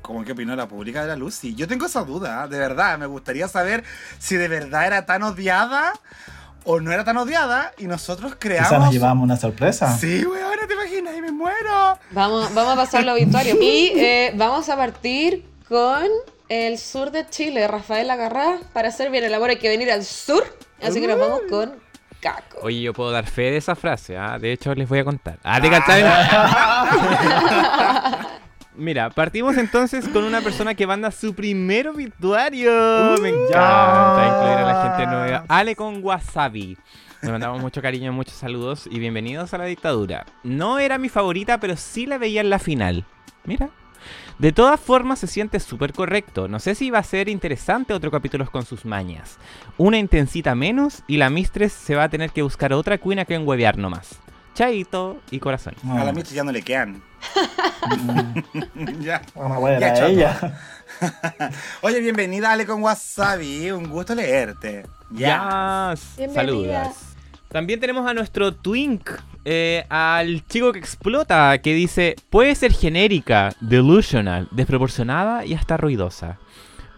como que opinó la pública de la Lucy. Yo tengo esa duda, de verdad. Me gustaría saber si de verdad era tan odiada o no era tan odiada y nosotros creamos. Quizás nos llevamos una sorpresa. Sí, güey, ahora te imaginas y me muero. Vamos, vamos a pasar los obituarios. Y eh, vamos a partir con el sur de Chile, Rafael Agarrá. Para hacer bien el amor hay que venir al sur. Así que nos vamos con Caco. Oye, yo puedo dar fe de esa frase, ¿ah? De hecho, les voy a contar. Ah, ¿te cachai? Mira, partimos entonces con una persona que manda su primer obituario. Me encanta incluir a la gente nueva. Ale con Wasabi. Le mandamos mucho cariño, muchos saludos y bienvenidos a la dictadura. No era mi favorita, pero sí la veía en la final. Mira. De todas formas se siente súper correcto. No sé si va a ser interesante otro capítulo con sus mañas. Una intensita menos y la Mistress se va a tener que buscar otra queen a que enhuevear nomás. Chaito y corazón. A la Michi ya no le quedan. ya. Una buena Ya, era choto. ella. Oye, bienvenida Ale con Wasabi. Un gusto leerte. Ya. Yes. Saludos. También tenemos a nuestro Twink, eh, al chico que explota, que dice, puede ser genérica, delusional, desproporcionada y hasta ruidosa.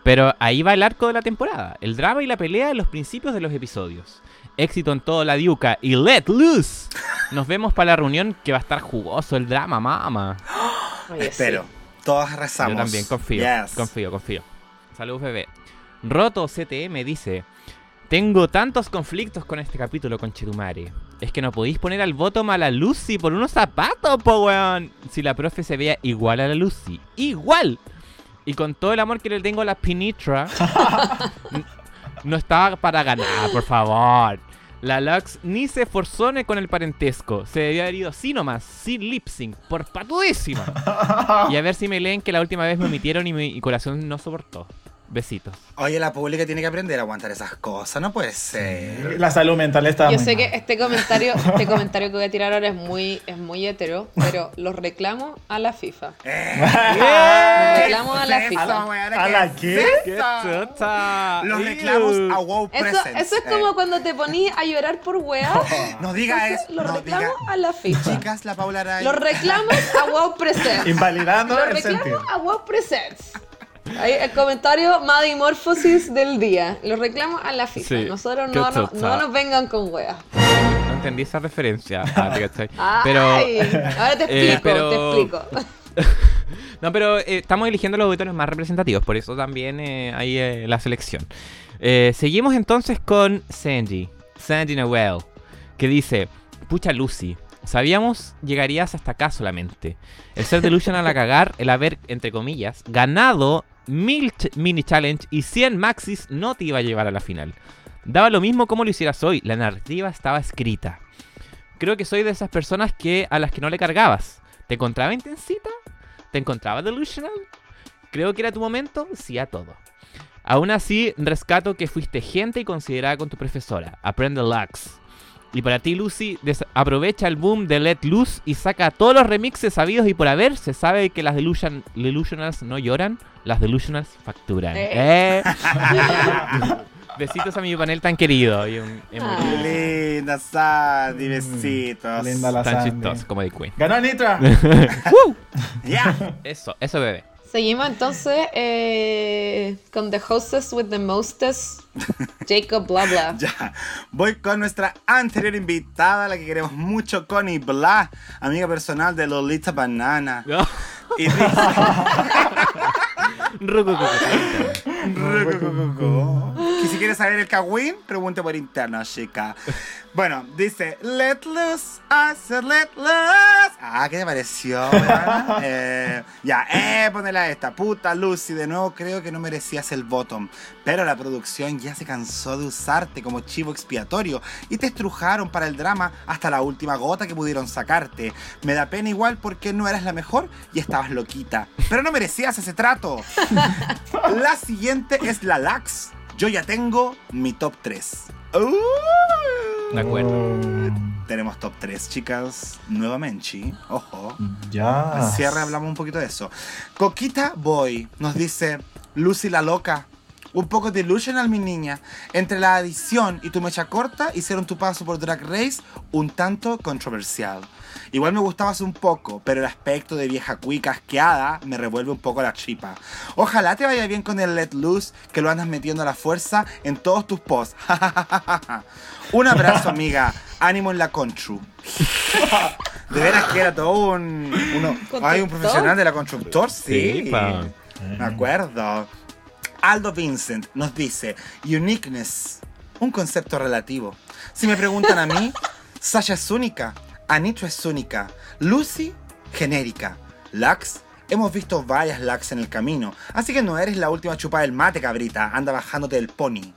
Pero ahí va el arco de la temporada, el drama y la pelea en los principios de los episodios. Éxito en toda la diuca y let loose. Nos vemos para la reunión que va a estar jugoso el drama, mama. Oye, Espero. Todos rezamos. Yo también confío, Yes. confío, confío. Saludos, bebé. Roto CTM dice: Tengo tantos conflictos con este capítulo con Chetumare. Es que no podéis poner al bottom a la Lucy por unos zapatos, po weón. Si la profe se vea igual a la Lucy. ¡Igual! Y con todo el amor que le tengo a la Pinitra, no estaba para ganar, por favor. La Lux ni se esforzó ni con el parentesco. Se debió haber ido así nomás, sin lip sync, por patudísima. Y a ver si me leen que la última vez me omitieron y mi corazón no soportó. Besitos. Oye, la pública tiene que aprender a aguantar esas cosas. No puede ser. La salud mental está Yo muy sé mal. que este comentario, este comentario que voy a tirar ahora es muy, es muy hetero, pero los reclamo a la FIFA. Eh, Los reclamos a la ¿qué es FIFA. eso? ¿A la es qué? Los reclamos a WoW Eso, Presents. eso es Eh, como cuando te ponís a llorar por weá. No diga Entonces, eso. Los no reclamos diga. a la FIFA. Chicas, la Paula. Los reclamos a WoW Presents. Invalidando Los el reclamos sentido. a WoW Presents. Ahí el comentario Madimorphosis del día. Los reclamos a la FIFA. Sí, Nosotros no, no, chuta. no nos vengan con weas. No entendí esa referencia. Ah, Pero. ahora te eh, explico, pero- te explico. No, pero eh, estamos eligiendo los auditores más representativos, por eso también eh, hay eh, la selección. Seguimos entonces con Sandy, Sandy Noel, que dice, pucha Lucy, sabíamos llegarías hasta acá solamente. El ser delusional a cagar, el haber, entre comillas, ganado mil ch- mini challenge y 100 maxis no te iba a llevar a la final. Daba lo mismo como lo hicieras hoy, la narrativa estaba escrita. Creo que soy de esas personas que a las que no le cargabas. ¿Te encontraba intensita? ¿Te encontraba delusional? Creo que era tu momento, sí a todo. Aún así, rescato que fuiste gente y considerada con tu profesora. Aprende Lux. Y para ti, Lucy, aprovecha el boom de Let Loose y saca todos los remixes sabidos y por haber. Se sabe que las delusion, Delusionals no lloran, las Delusionals facturan. Eh. Eh. Besitos a mi panel tan querido. Y un emoji Ah. Linda, Sandy, besitos. Linda la tan Sandy. chistoso como de Queen. Ganó Nitra. Ya. Eso, eso, bebé. Seguimos entonces eh, con The Hostess with the Mostest, Jacob Blah Blah. Ya, voy con nuestra anterior invitada, la que queremos mucho, Connie Blah, amiga personal de Lolita Banana. Y dice, que si quieres saber el Kawin, pregunte por interno, chica. Bueno, dice, let loose, I said let loose. Ah, ¿qué te pareció? eh, ya, eh, ponela esta. Puta Lucy, de nuevo creo que no merecías el bottom. Pero la producción ya se cansó de usarte como chivo expiatorio y te estrujaron para el drama hasta la última gota que pudieron sacarte. Me da pena igual porque no eras la mejor y estabas loquita. Pero no merecías ese trato. La siguiente es la Lax. Yo ya tengo mi top 3. De acuerdo. Tenemos top 3, chicas. Nuevamente. Ojo. Ya. Al cierre hablamos un poquito de eso. Coquita Boy nos dice: Lucy la loca. un poco delusional, mi niña. Entre la adición y tu mecha corta hicieron tu paso por Drag Race un tanto controversial. Igual me gustabas un poco, pero el aspecto de vieja cuica asqueada me revuelve un poco la chipa. Ojalá te vaya bien con el Let Loose, que lo andas metiendo a la fuerza en todos tus posts. un abrazo, amiga. Ánimo en la contru. De veras que era todo un... Uno, hay un profesional de la constructor, sí. Sí. Me acuerdo. Aldo Vincent nos dice, uniqueness, un concepto relativo. Si me preguntan a mí, Sasha es única, Anitra es única, Lucy, genérica, Lux, hemos visto varias Lux en el camino, así que no eres la última chupada del mate, cabrita, anda bajándote del pony.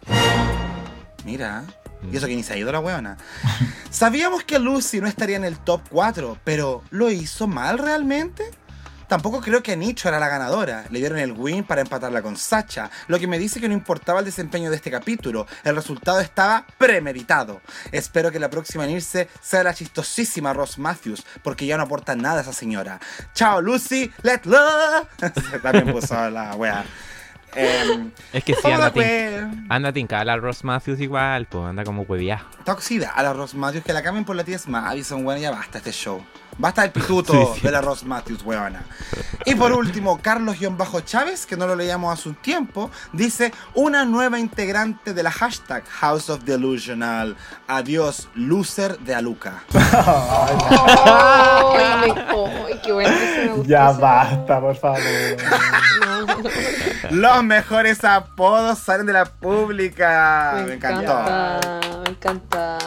Mira, y eso que ni se ha ido la weona. Sabíamos que Lucy no estaría en el top 4, pero ¿lo hizo mal realmente? Tampoco creo que Nicho era la ganadora. Le dieron el win para empatarla con Sacha, lo que me dice que no importaba el desempeño de este capítulo. El resultado estaba premeditado. Espero que la próxima en irse sea la chistosísima Ross Matthews, porque ya no aporta nada esa señora. Chao Lucy, let love. También puso la wea. Em, Es que sí, a anda, tin- anda tincada la Ross Matthews igual, pues anda como huevía. Está oxidada la Ross Matthews, que la cambien por la tía Madison, bueno, ya basta este show. Basta el pituto Sí, sí. de la Ross Matthews, weona. Y por último, Carlos-Chávez, que no lo leíamos hace un tiempo, dice una nueva integrante de la hashtag House of Delusional. Adiós, loser de Aluca. Ay, me- ay, qué bueno que se me gustó Ya basta, por favor. Los mejores apodos salen de la pública. Me, encantó. encanta, me encanta.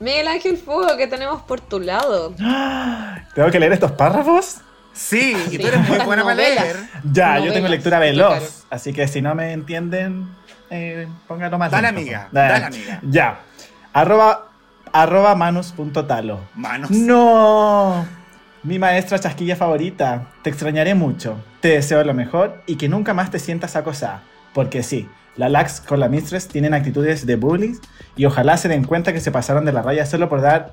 Miguel Ángel Fuego, que tenemos por tu lado. ¿Tengo que leer estos párrafos? Sí, y Sí, tú eres muy buena para leer. Ya, yo tengo lectura sí, veloz, claro. así que si no me entienden, eh, pónganlo más Dale, amiga, favor. dale, amiga. Ya. Arroba, arroba manus.talo. Manos. No. Mi maestra chasquilla favorita. Te extrañaré mucho. Te deseo lo mejor y que nunca más te sientas acosada. Porque sí, la Lax con la Mistress tienen actitudes de bullies y ojalá se den cuenta que se pasaron de la raya solo por dar,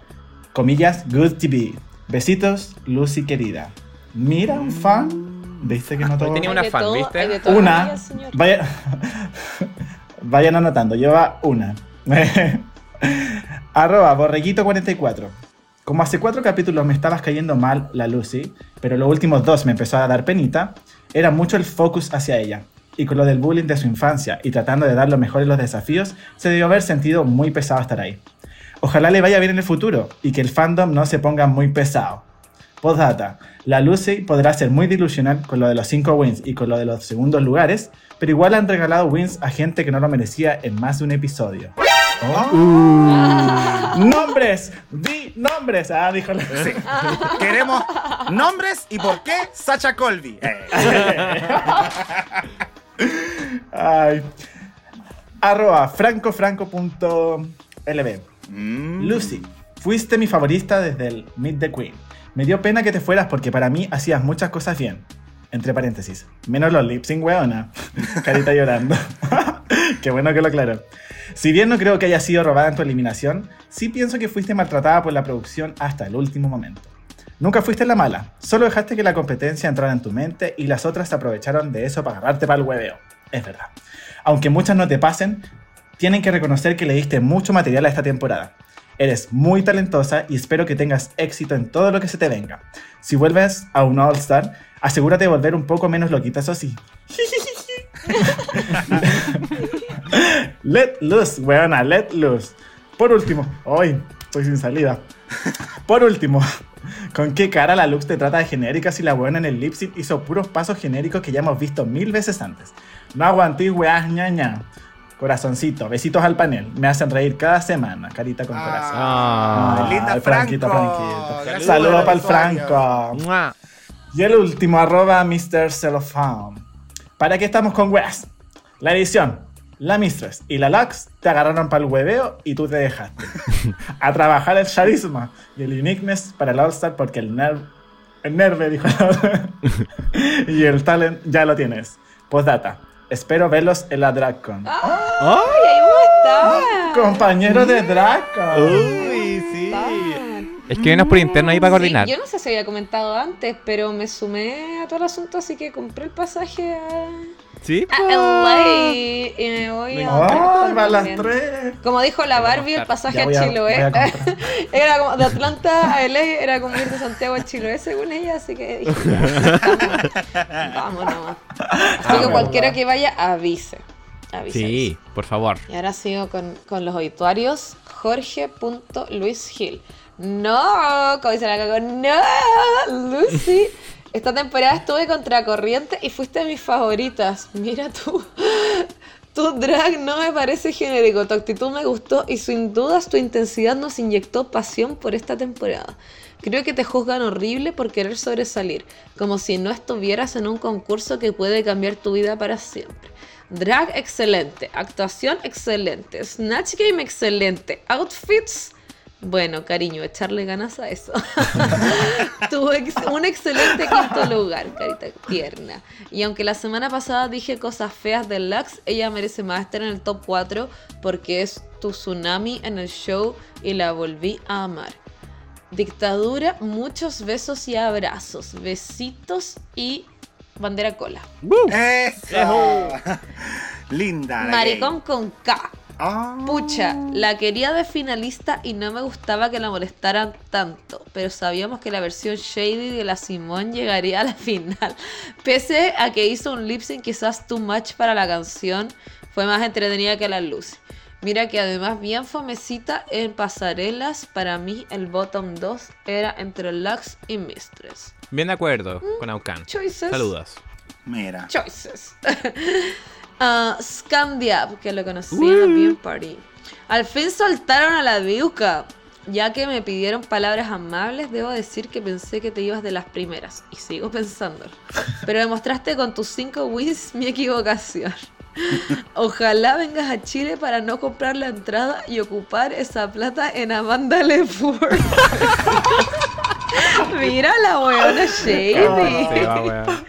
comillas, good TV. Besitos, Lucy querida. Mira, un fan. ¿Viste que no todo? tenía una fan, ¿viste? todo, Una. Vaya- vayan anotando, lleva una. Arroba borreguito44. Como hace cuatro capítulos me estabas cayendo mal la Lucy, pero los últimos dos me empezó a dar penita, era mucho el focus hacia ella. Y con lo del bullying de su infancia y tratando de dar lo mejor en los desafíos, se debió haber sentido muy pesado estar ahí. Ojalá le vaya bien en el futuro y que el fandom no se ponga muy pesado. Postdata. La Lucy podrá ser muy dilusional con lo de los 5 wins y con lo de los segundos lugares, pero igual han regalado wins a gente que no lo merecía en más de un episodio. Oh. Uh. ¡Nombres! ¡Di nombres! Ah, dijo la... Sí. Queremos nombres y por qué Sacha Colby. Eh. Ay. Arroba francofranco.lb Mm. Lucy, fuiste mi favorita desde el Meet the Queen. Me dio pena que te fueras porque para mí hacías muchas cosas bien. Entre paréntesis. Menos los lip sync, weona. Carita llorando. Qué bueno que lo aclaró. Si bien no creo que haya sido robada en tu eliminación, sí pienso que fuiste maltratada por la producción hasta el último momento. Nunca fuiste la mala, solo dejaste que la competencia entrara en tu mente y las otras se aprovecharon de eso para agarrarte para el hueveo. Es verdad. Aunque muchas no te pasen, tienen que reconocer que le diste mucho material a esta temporada. Eres muy talentosa y espero que tengas éxito en todo lo que se te venga. Si vuelves a un All Star, asegúrate de volver un poco menos loquita, eso sí. let loose, weona, let loose. Por último, hoy estoy sin salida. Por último, ¿con qué cara la Lux te trata de genérica si la buena en el lip sync hizo puros pasos genéricos que ya hemos visto mil veces antes? No aguanté, weas, ñaña. Corazoncito, besitos al panel. Me hacen reír cada semana, carita con corazón. Ah, Ay, linda. Franquito. Saludos por para el. Franco. ¡Mua! Y el último, arroba Mr. Cellophane. ¿Para qué estamos con weas? La edición, la Mistress y la Lux te agarraron para el hueveo y tú te dejaste. A trabajar el charisma y el uniqueness para el All-Star porque el nerv... El nerve, dijo la otra. Y el talent ya lo tienes. Postdata. Espero verlos en la DragCon. ¡Ay, ahí vamos a estar! Compañero de DragCon. Uy, sí. Estar. Escríbenos por interno ahí para coordinar. Sí, yo no sé si había comentado antes, pero me sumé a todo el asunto, así que compré el pasaje a, Sí, a po. LA y me voy a. ¡Ay, van las tres! Como dijo la a Barbie, el pasaje a a- Chiloé. a era como de Atlanta a LA, era como ir de Santiago a Chiloé, según ella, así que dije, vamos nomás. Así que Ah, cualquiera que vaya, avise. avise Sí, por favor. Y ahora sigo con, con los obituarios. Jorge.luisgil. No, como dice la cago, no, Lucy. Esta temporada estuve contracorriente y fuiste de mis favoritas. Mira tú. Tu drag no me parece genérico, tu actitud me gustó y sin dudas tu intensidad nos inyectó pasión por esta temporada. Creo que te juzgan horrible por querer sobresalir, como si no estuvieras en un concurso que puede cambiar tu vida para siempre. Drag excelente, actuación excelente, Snatch Game excelente, outfits. Bueno, cariño, echarle ganas a eso. Tuvo ex- un excelente quinto lugar, carita tierna. Y aunque la semana pasada dije cosas feas de Lux, ella merece más estar en el top 4 porque es tu tsunami en el show y la volví a amar. Dictadura, muchos besos y abrazos, besitos y bandera cola. ¡Eso! Linda. la Maricón gay. con K. Ah. Pucha, la quería de finalista y no me gustaba que la molestaran tanto, pero sabíamos que la versión shady de la Simón llegaría a la final. Pese a que hizo un lip sync quizás too much para la canción, fue más entretenida que la Lucy. Mira que además bien fomecita en pasarelas, para mí el bottom 2 era entre Lux y Mistress. Bien de acuerdo con Aucan. Choices. Saludos. Mira. Choices. Ah, Scandiap, que lo conocí en la Bien Party. Al fin soltaron a la Viuca. Ya que me pidieron palabras amables, debo decir que pensé que te ibas de las primeras. Y sigo pensando. Pero demostraste con tus cinco wins mi equivocación. Ojalá vengas a Chile para no comprar la entrada y ocupar esa plata en Amanda Lefort. Mira la weona Shady. Va, weón. Ah,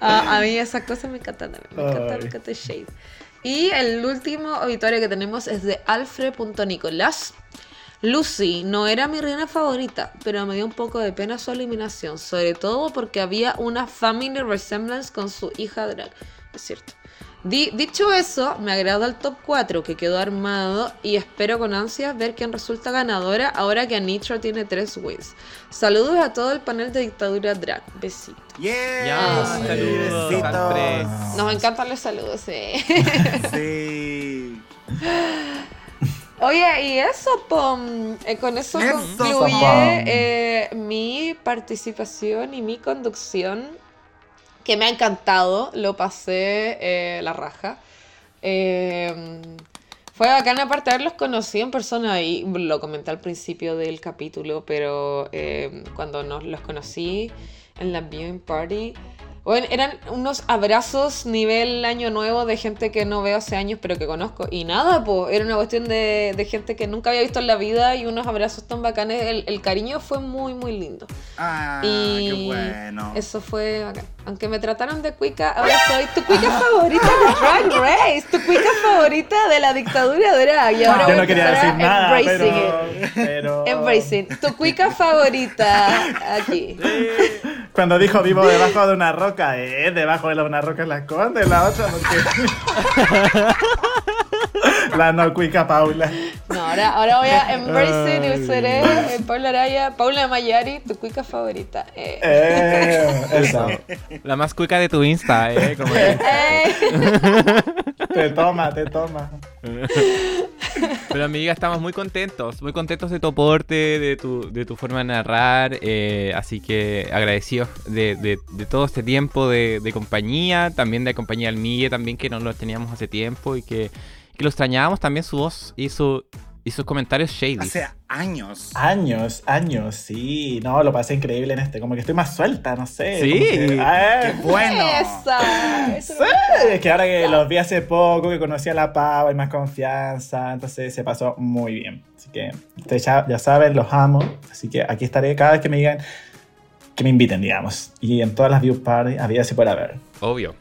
a mí esas cosas me encantan también. Me encanta, me encanta el Shade. Y el último obituario que tenemos es de Alfred.Nicolás. Lucy no era mi reina favorita, pero me dio un poco de pena su eliminación, sobre todo porque había una family resemblance con su hija drag. Es cierto. Di- dicho eso, me agrada el top 4 que quedó armado y espero con ansias ver quién resulta ganadora ahora que Anitra tiene 3 wins. Saludos a todo el panel de Dictadura Drag. Besitos. Yeah. Ya, Ah, saludos, Besitos. Nos encantan los saludos, sí. Sí. Oye, y eso, pom, eh, con eso, Eso, concluye eh, mi participación y mi conducción, que me ha encantado, lo pasé eh, la raja. Eh, fue bacán aparte haberlos conocido en persona y lo comenté al principio del capítulo, pero eh, cuando nos los conocí en la viewing party, bueno, eran unos abrazos nivel año nuevo de gente que no veo hace años pero que conozco. Y nada, pues, era una cuestión de, de gente que nunca había visto en la vida y unos abrazos tan bacanes. El, el cariño fue muy, muy lindo. Ah, y qué bueno. eso fue bacán. Aunque me trataron de cuica, ahora soy tu cuica favorita de Drag Race, tu cuica favorita de la dictadura drag. Y ahora Yo no quería decir nada, embracing pero, it. pero- Embracing. Tu cuica favorita aquí. Cuando dijo vivo debajo de una roca, eh, debajo de una roca la esconde, la otra porque... la no cuica Paula. No, ahora, ahora voy a embracing y seré eh, Paula Araya, Paula Mayari, tu cuica favorita. Eh. Eh. La más cuica de tu Insta, eh. Como Eh. Te toma, te toma. Pero amiga, estamos muy contentos, muy contentos de tu aporte, de tu, de tu forma de narrar, eh, así que agradecidos de, de- de todo este tiempo de, de compañía, también de compañía al Migue, también que no lo teníamos hace tiempo y que, que lo extrañábamos también su voz y, su, y sus comentarios shady. Hace años. Años, años, sí. No, lo pasé increíble en este. Como que estoy más suelta, no sé. Sí. que- ah, Qué bueno. Esa. Eso Sí, es que ahora que los vi hace poco, que conocí a la Pau, hay más confianza, entonces se pasó muy bien. Así que ustedes ya, ya saben, los amo. Así que aquí estaré cada vez que me digan que me inviten, digamos. Y en todas las view party había se por haber. Obvio.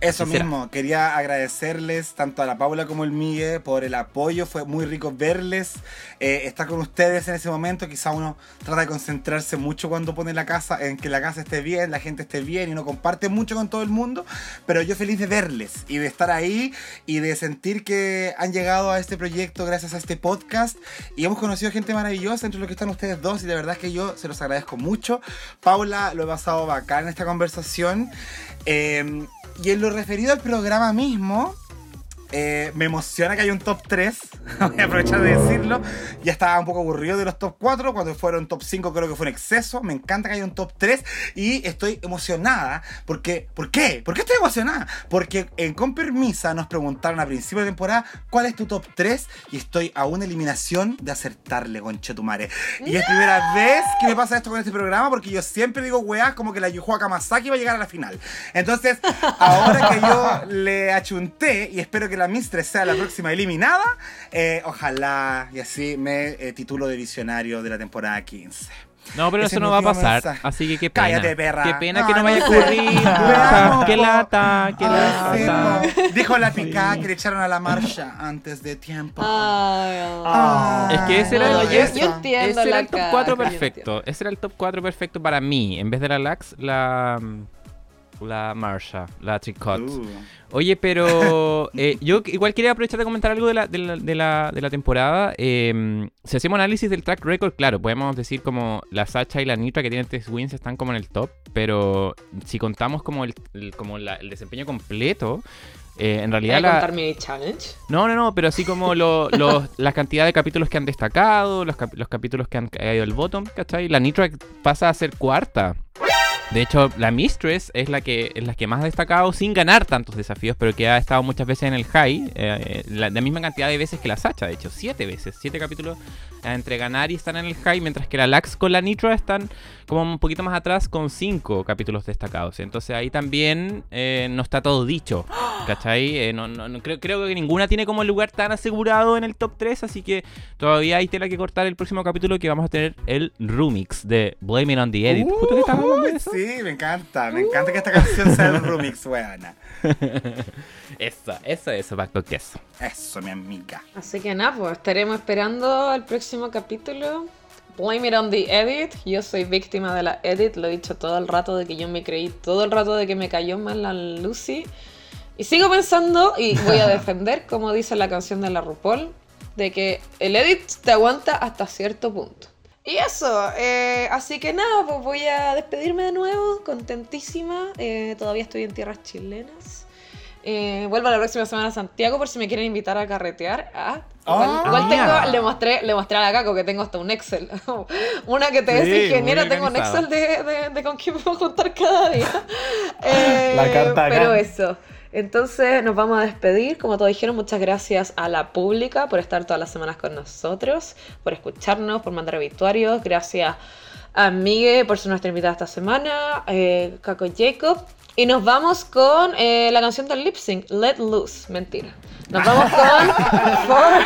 Eso mismo, quería agradecerles tanto a la Paula como el Migue por el apoyo, fue muy rico verles, eh, estar con ustedes en ese momento, quizá uno trata de concentrarse mucho cuando pone la casa, en que la casa esté bien, la gente esté bien y no comparte mucho con todo el mundo, pero yo feliz de verles y de estar ahí y de sentir que han llegado a este proyecto gracias a este podcast y hemos conocido gente maravillosa entre los que están ustedes dos y de verdad que yo se los agradezco mucho. Paula, lo he pasado bacán en esta conversación. Eh, y en lo referido al programa mismo, eh, me emociona que haya un top 3. Voy a aprovechar de decirlo. Ya estaba un poco aburrido de los top 4. Cuando fueron top 5 creo que fue un exceso. Me encanta que haya un top 3. Y estoy emocionada. Porque, ¿Por qué? ¿Por qué estoy emocionada? Porque en Con Permisa nos preguntaron a principio de temporada cuál es tu top 3. Y estoy a una eliminación de acertarle, conchetumare. Y es primera vez que me pasa esto con este programa. Porque yo siempre digo, weá, como que la Yuhua Masaki va a llegar a la final. Entonces, ahora que yo le achunté y espero que la Mistress sea la próxima eliminada, eh, ojalá y así me eh, titulo de visionario de la temporada 15. No, pero Ese eso no va a pasar. mensaje. Así que qué pena. Cállate, perra. Qué pena No, que no vaya a no ocurrir. Veamos, qué lata, qué sí, lata. po. Dijo la picada que le echaron a la marcha antes de tiempo. Ay, Ah. Es que ese era No, el- yo, ese- yo entiendo Ese era la el top caca, 4 yo entiendo. perfecto. Ese era el top 4 perfecto para mí. En vez de la Lax, la. La Marsha, la Tricot. Uh. Oye, pero eh, yo igual quería aprovechar de comentar algo de la, de la, de la, de la temporada. Eh, si hacemos análisis del track record, claro, podemos decir como la Sacha y la Nitra que tienen tres wins están como en el top, pero si contamos como el, el- como la- el desempeño completo, eh, en Voy realidad la, contar mi challenge. no, no, no, pero así como lo- los- la cantidad de capítulos que han destacado, los, cap- los capítulos que han caído el bottom, ¿cachai? La Nitra pasa a ser cuarta. De hecho, la Mistress es la que es la que más ha destacado sin ganar tantos desafíos, pero que ha estado muchas veces en el high, eh, la, misma cantidad de veces que la Sacha, de hecho, siete veces, siete capítulos entre ganar y estar en el high, mientras que la Lax con la Nitra están como un poquito más atrás con cinco capítulos destacados. Entonces ahí también eh, no está todo dicho, ¿cachai? Eh, no, no- no- creo, creo que ninguna tiene como el lugar tan asegurado en el top 3, así que todavía hay tela que cortar el próximo capítulo que vamos a tener el remix de Blame It on the Edit. Justo que estábamos hablando de Uy, eso. sí, me encanta. Me encanta que esta canción sea el remix, weona. Esa, esa, va con queso. Eso, mi amiga. Así que nada, pues estaremos esperando el próximo capítulo. Blame it on the edit. Yo soy víctima de la edit. Lo he dicho todo el rato de que yo me creí todo el rato de que me cayó mal la Lucy. Y sigo pensando, y voy a defender, como dice la canción de la RuPaul, de que el edit te aguanta hasta cierto punto. Y eso, eh, así que nada, pues voy a despedirme de nuevo, contentísima. eh, todavía estoy en tierras chilenas. Eh, vuelvo la próxima semana a Santiago por si me quieren invitar a carretear. Ah, igual, Ah. igual tengo, Ah. le mostré, le mostré a la Caco que tengo hasta un Excel. Una que te Sí, dice ingeniero, tengo un. Excel de, de- de con quién a juntar cada día. Eh, La carta acá. Pero eso. Entonces nos vamos a despedir. Como todos dijeron, muchas gracias a la pública por estar todas las semanas con nosotros, por escucharnos, por mandar obituarios. Gracias a Migue por ser nuestra invitada esta semana, eh, Caco Jacob. Y nos vamos con eh, la canción del lip sync, Let Loose. Mentira. Nos vamos con For,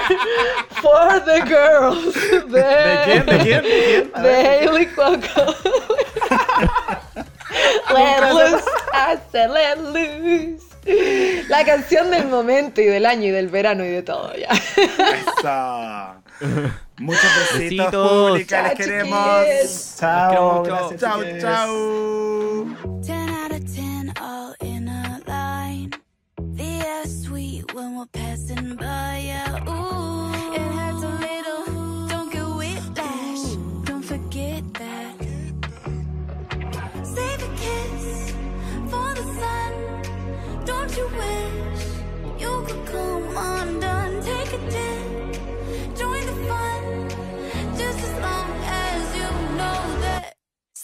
for the Girls. De, ¿De quién? ¿De quién? ¿De quién? A de ver. Hailey Cuoco. let loose, I said let loose. La canción del momento y del año y del verano y de todo ya. Eso. Muchos besitos, Besitos. pública, les queremos. Chao. Chao, gracias, Chao, chao. 10 out of 10, all in a line. The air's sweet when we're passing by, yeah. Ooh, it hurts a little. Don't get whiplash. Don't forget that. Save a kiss for the sun. Don't you wish you could come undone? Take a dip,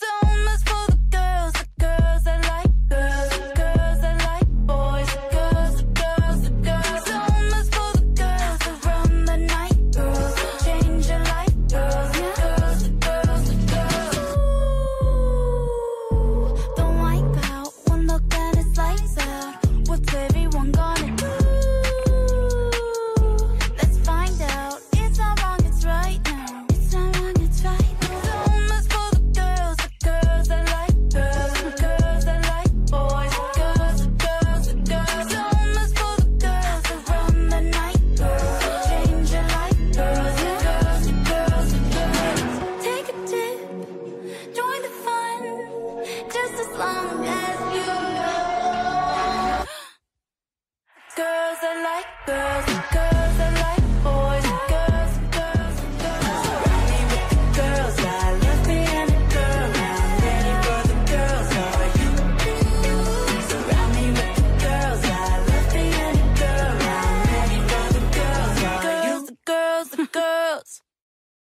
Summer's for the girls, the girls